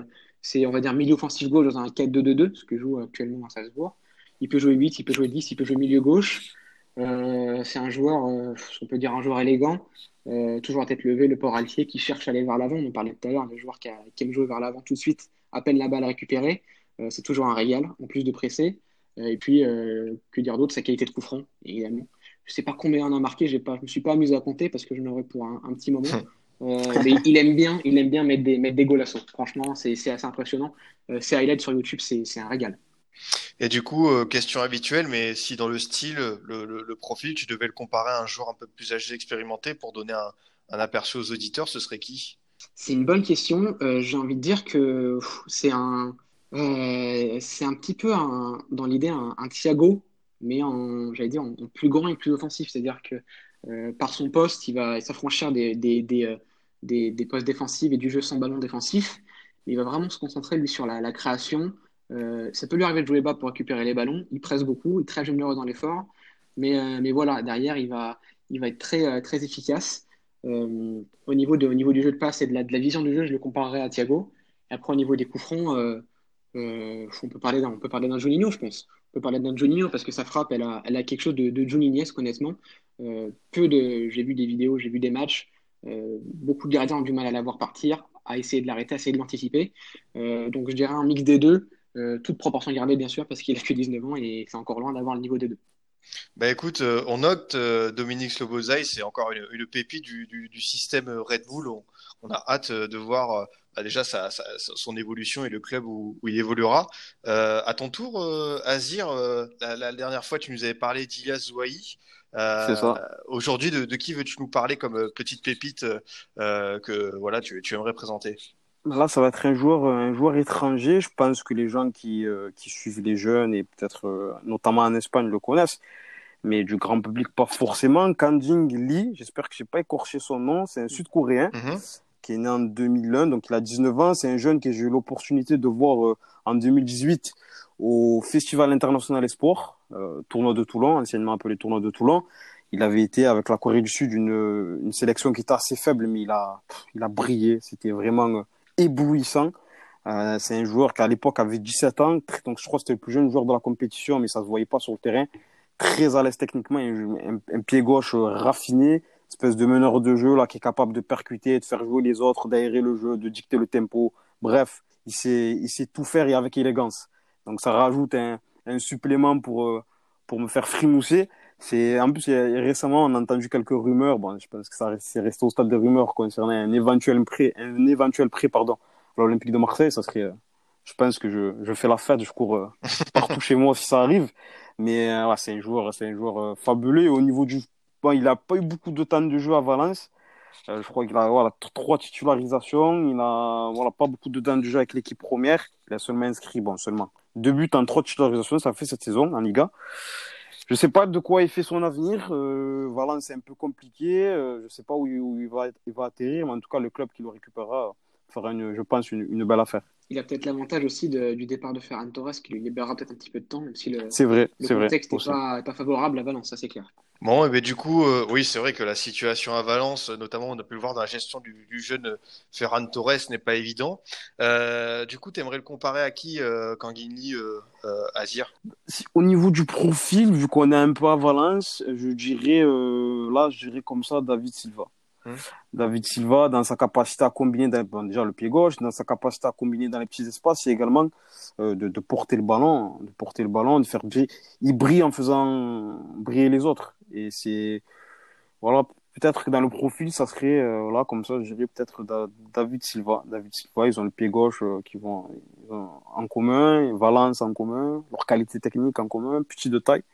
c'est, on va dire, milieu offensif gauche dans un 4-2-2-2, ce que joue actuellement à Salzbourg. Il peut jouer 8, il peut jouer 10, il peut jouer milieu gauche. Euh, c'est un joueur, euh, on peut dire un joueur élégant, euh, toujours à tête levée, le port altier, qui cherche à aller vers l'avant. On parlait tout à l'heure, le joueur qui, aime jouer vers l'avant tout de suite, à peine la balle récupérée. C'est toujours un régal, en plus de presser. et puis, que dire d'autre, sa qualité de coup franc, évidemment. Je sais pas combien on a marqué, je me suis pas amusé à compter parce que je n'aurais pour un, petit moment. Euh, il aime bien, il aime bien mettre des, mettre des goals Franchement, c'est assez impressionnant. Euh, ces highlights sur YouTube, c'est un régal. Et du coup, euh, question habituelle, mais si dans le style, le, le, le, profil, tu devais le comparer à un joueur un peu plus âgé, expérimenté, pour donner un, un aperçu aux auditeurs, ce serait qui? C'est une bonne question. Euh, J'ai envie de dire que c'est un, c'est un petit peu un, dans l'idée un, un Thiago mais en, j'allais dire, en, en, plus grand et plus offensif. C'est-à-dire que par son poste, il va s'affranchir des, des, des, des, postes défensifs et du jeu sans ballon défensif. Il va vraiment se concentrer, lui, sur la, création. Euh, ça peut lui arriver de jouer bas pour récupérer les ballons. Il presse beaucoup, il est très généreux dans l'effort. Mais, euh, mais voilà, derrière, il va, il va être très, euh, très efficace. Au, niveau de, au niveau du jeu de passe et de la, vision du jeu, je le comparerais à Thiago. Et après, au niveau des coups francs, on peut parler d'un, on peut parler d'un Juninho, je pense peut parler d'un Juninho parce que sa frappe, elle a, quelque chose de, de Juninho-esque, honnêtement. Peu de, j'ai vu des vidéos, j'ai vu des matchs. Euh, beaucoup de gardiens ont du mal à la voir partir, à essayer de l'arrêter, à essayer de l'anticiper. Euh, donc je dirais un mix des deux, toute proportion gardée bien sûr, parce qu'il a que 19 ans et c'est encore loin d'avoir le niveau des deux. Bah écoute, euh, on note euh, Dominique Slobozai, c'est encore une, une pépite du, système Red Bull. On, a hâte de voir bah déjà sa, son évolution et le club où, il évoluera. Euh, à ton tour, euh, Azir, euh, la, la, dernière fois tu nous avais parlé d'Ilias Zouaï. Ça. Aujourd'hui, de, de, qui veux-tu nous parler comme petite pépite que voilà tu, tu aimerais présenter? Là, ça va être un joueur, un joueur étranger. Je pense que les gens qui, euh, qui suivent les jeunes et peut-être euh, notamment en Espagne le connaissent, mais du grand public pas forcément. Kanding Lee, j'espère que j'ai pas écorché son nom, c'est un Sud-Coréen mm -hmm. qui est né en 2001, donc il a 19 ans. C'est un jeune que j'ai eu l'opportunité de voir euh, en 2018 au Festival international Esport, euh, tournoi de Toulon, anciennement appelé tournoi de Toulon. Il avait été avec la Corée du Sud une, une sélection qui était assez faible, mais il a, il a brillé. C'était vraiment éblouissant. Euh, c'est un joueur qui à l'époque avait 17 ans, donc je crois que c'était le plus jeune joueur de la compétition, mais ça se voyait pas sur le terrain. Très à l'aise techniquement, un, un, pied gauche raffiné, espèce de meneur de jeu là qui est capable de percuter, de faire jouer les autres, d'aérer le jeu, de dicter le tempo. Bref, il sait, il sait tout faire et avec élégance. Donc ça rajoute un, un supplément pour, euh, pour me faire frimousser. C'est en plus récemment on a entendu quelques rumeurs. Bon, je pense que ça c'est resté au stade des rumeurs concernant un éventuel prêt, un éventuel prêt pardon, à l'Olympique de Marseille. Ça serait, je pense que je, je fais la fête, je cours euh, partout chez moi si ça arrive. Mais euh, ouais, c'est un joueur, c'est un joueur euh, fabuleux. Au niveau du, bon, il a pas eu beaucoup de temps de jeu à Valence. je crois qu'il a voilà trois titularisations. Il a voilà pas beaucoup de temps de jeu avec l'équipe première. Il a seulement inscrit bon seulement deux buts en trois titularisations. Ça fait cette saison en Liga. Je sais pas de quoi il fait son avenir. Euh, Valence c'est un peu compliqué. Euh, je sais pas où, où, il, va, il va atterrir, mais en tout cas le club qui le récupérera fera une, je pense une, une belle affaire. Il a peut-être l'avantage aussi de, du départ de Ferran Torres qui lui libérera peut-être un petit peu de temps, même si le, c'est vrai, le contexte n'est pas, pas, favorable à Valence, ça c'est clair. Bon, et bien du coup, euh, oui, c'est vrai que la situation à Valence, notamment on a pu le voir dans la gestion du, jeune Ferran Torres, n'est pas évident. Euh, du coup, tu aimerais le comparer à qui, euh, euh, Azir? Au niveau du profil, vu qu'on est un peu à Valence, je dirais, euh, là, je dirais comme ça, David Silva. Hum. David Silva, dans sa capacité à combiner, déjà le pied gauche, dans sa capacité à combiner dans les petits espaces, et également euh, de, porter le ballon, de porter le ballon, de faire briller. Il brille en faisant briller les autres. Et c'est, voilà, peut-être que dans le profil, ça serait, euh, comme ça, je dirais peut-être da, David Silva. David Silva, ils ont le pied gauche euh, qui vont, ont en commun, Valence en commun, leur qualité technique en commun, petit de taille,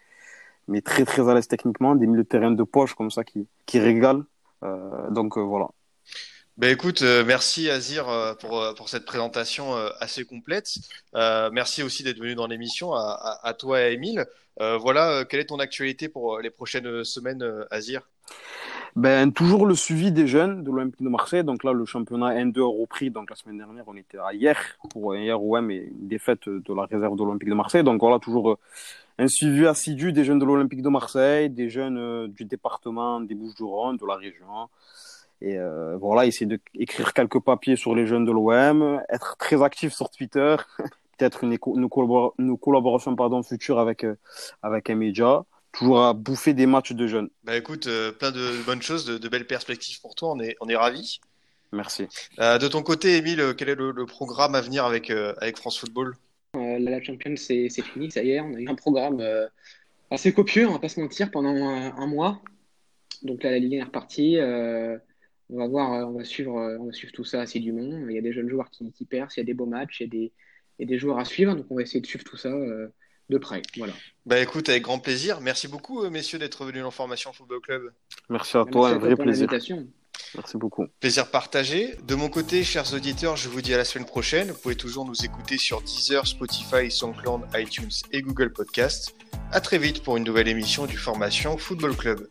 mais très très à l'aise techniquement, des milieux de terrain de poche comme ça qui, qui régalent. Euh, donc voilà. Ben écoute, euh, merci Azir euh, pour, pour cette présentation euh, assez complète. merci aussi d'être venu dans l'émission à, à, à, toi et à Emile. voilà, quelle est ton actualité pour les prochaines semaines, Azir? Ben, toujours le suivi des jeunes de l'Olympique de Marseille. Donc là, le championnat N2 a repris. Donc la semaine dernière, on était à hier pour hier ouais, mais une défaite de la réserve de l'Olympique de Marseille. Donc voilà, toujours un suivi assidu des jeunes de l'Olympique de Marseille, des jeunes euh, du département des Bouches-du-Rhône, de la région. Et euh, voilà, essayer d'écrire quelques papiers sur les jeunes de l'OM, être très actif sur Twitter, peut-être une, une, collabor une, collaboration pardon, future avec, euh, avec un média. Toujours à bouffer des matchs de jeunes. Bah écoute, euh, plein de bonnes choses, de, de, belles perspectives pour toi, on est, on est ravis. Merci. De ton côté, Émile, quel est le, le, programme à venir avec, avec France Football? La Champions, c'est fini, ça y est. On a eu un programme euh, assez copieux, on va pas se mentir, pendant un, un mois. Donc là, la Ligue 1 est repartie. Euh, on va voir, on va suivre, on va suivre tout ça assidûment. Il y a des jeunes joueurs qui, qui percent, il y a des beaux matchs, il y a des, il y a des joueurs à suivre. Donc on va essayer de suivre tout ça de près. Voilà. Bah écoute, avec grand plaisir. Merci beaucoup, messieurs, d'être venus dans Formation Football Club. Merci à toi, Merci un vrai pour plaisir. Merci beaucoup. Plaisir partagé. De mon côté, chers auditeurs, je vous dis à la semaine prochaine. Vous pouvez toujours nous écouter sur Deezer, Spotify, SoundCloud, iTunes et Google Podcast. À très vite pour une nouvelle émission du Formation Football Club.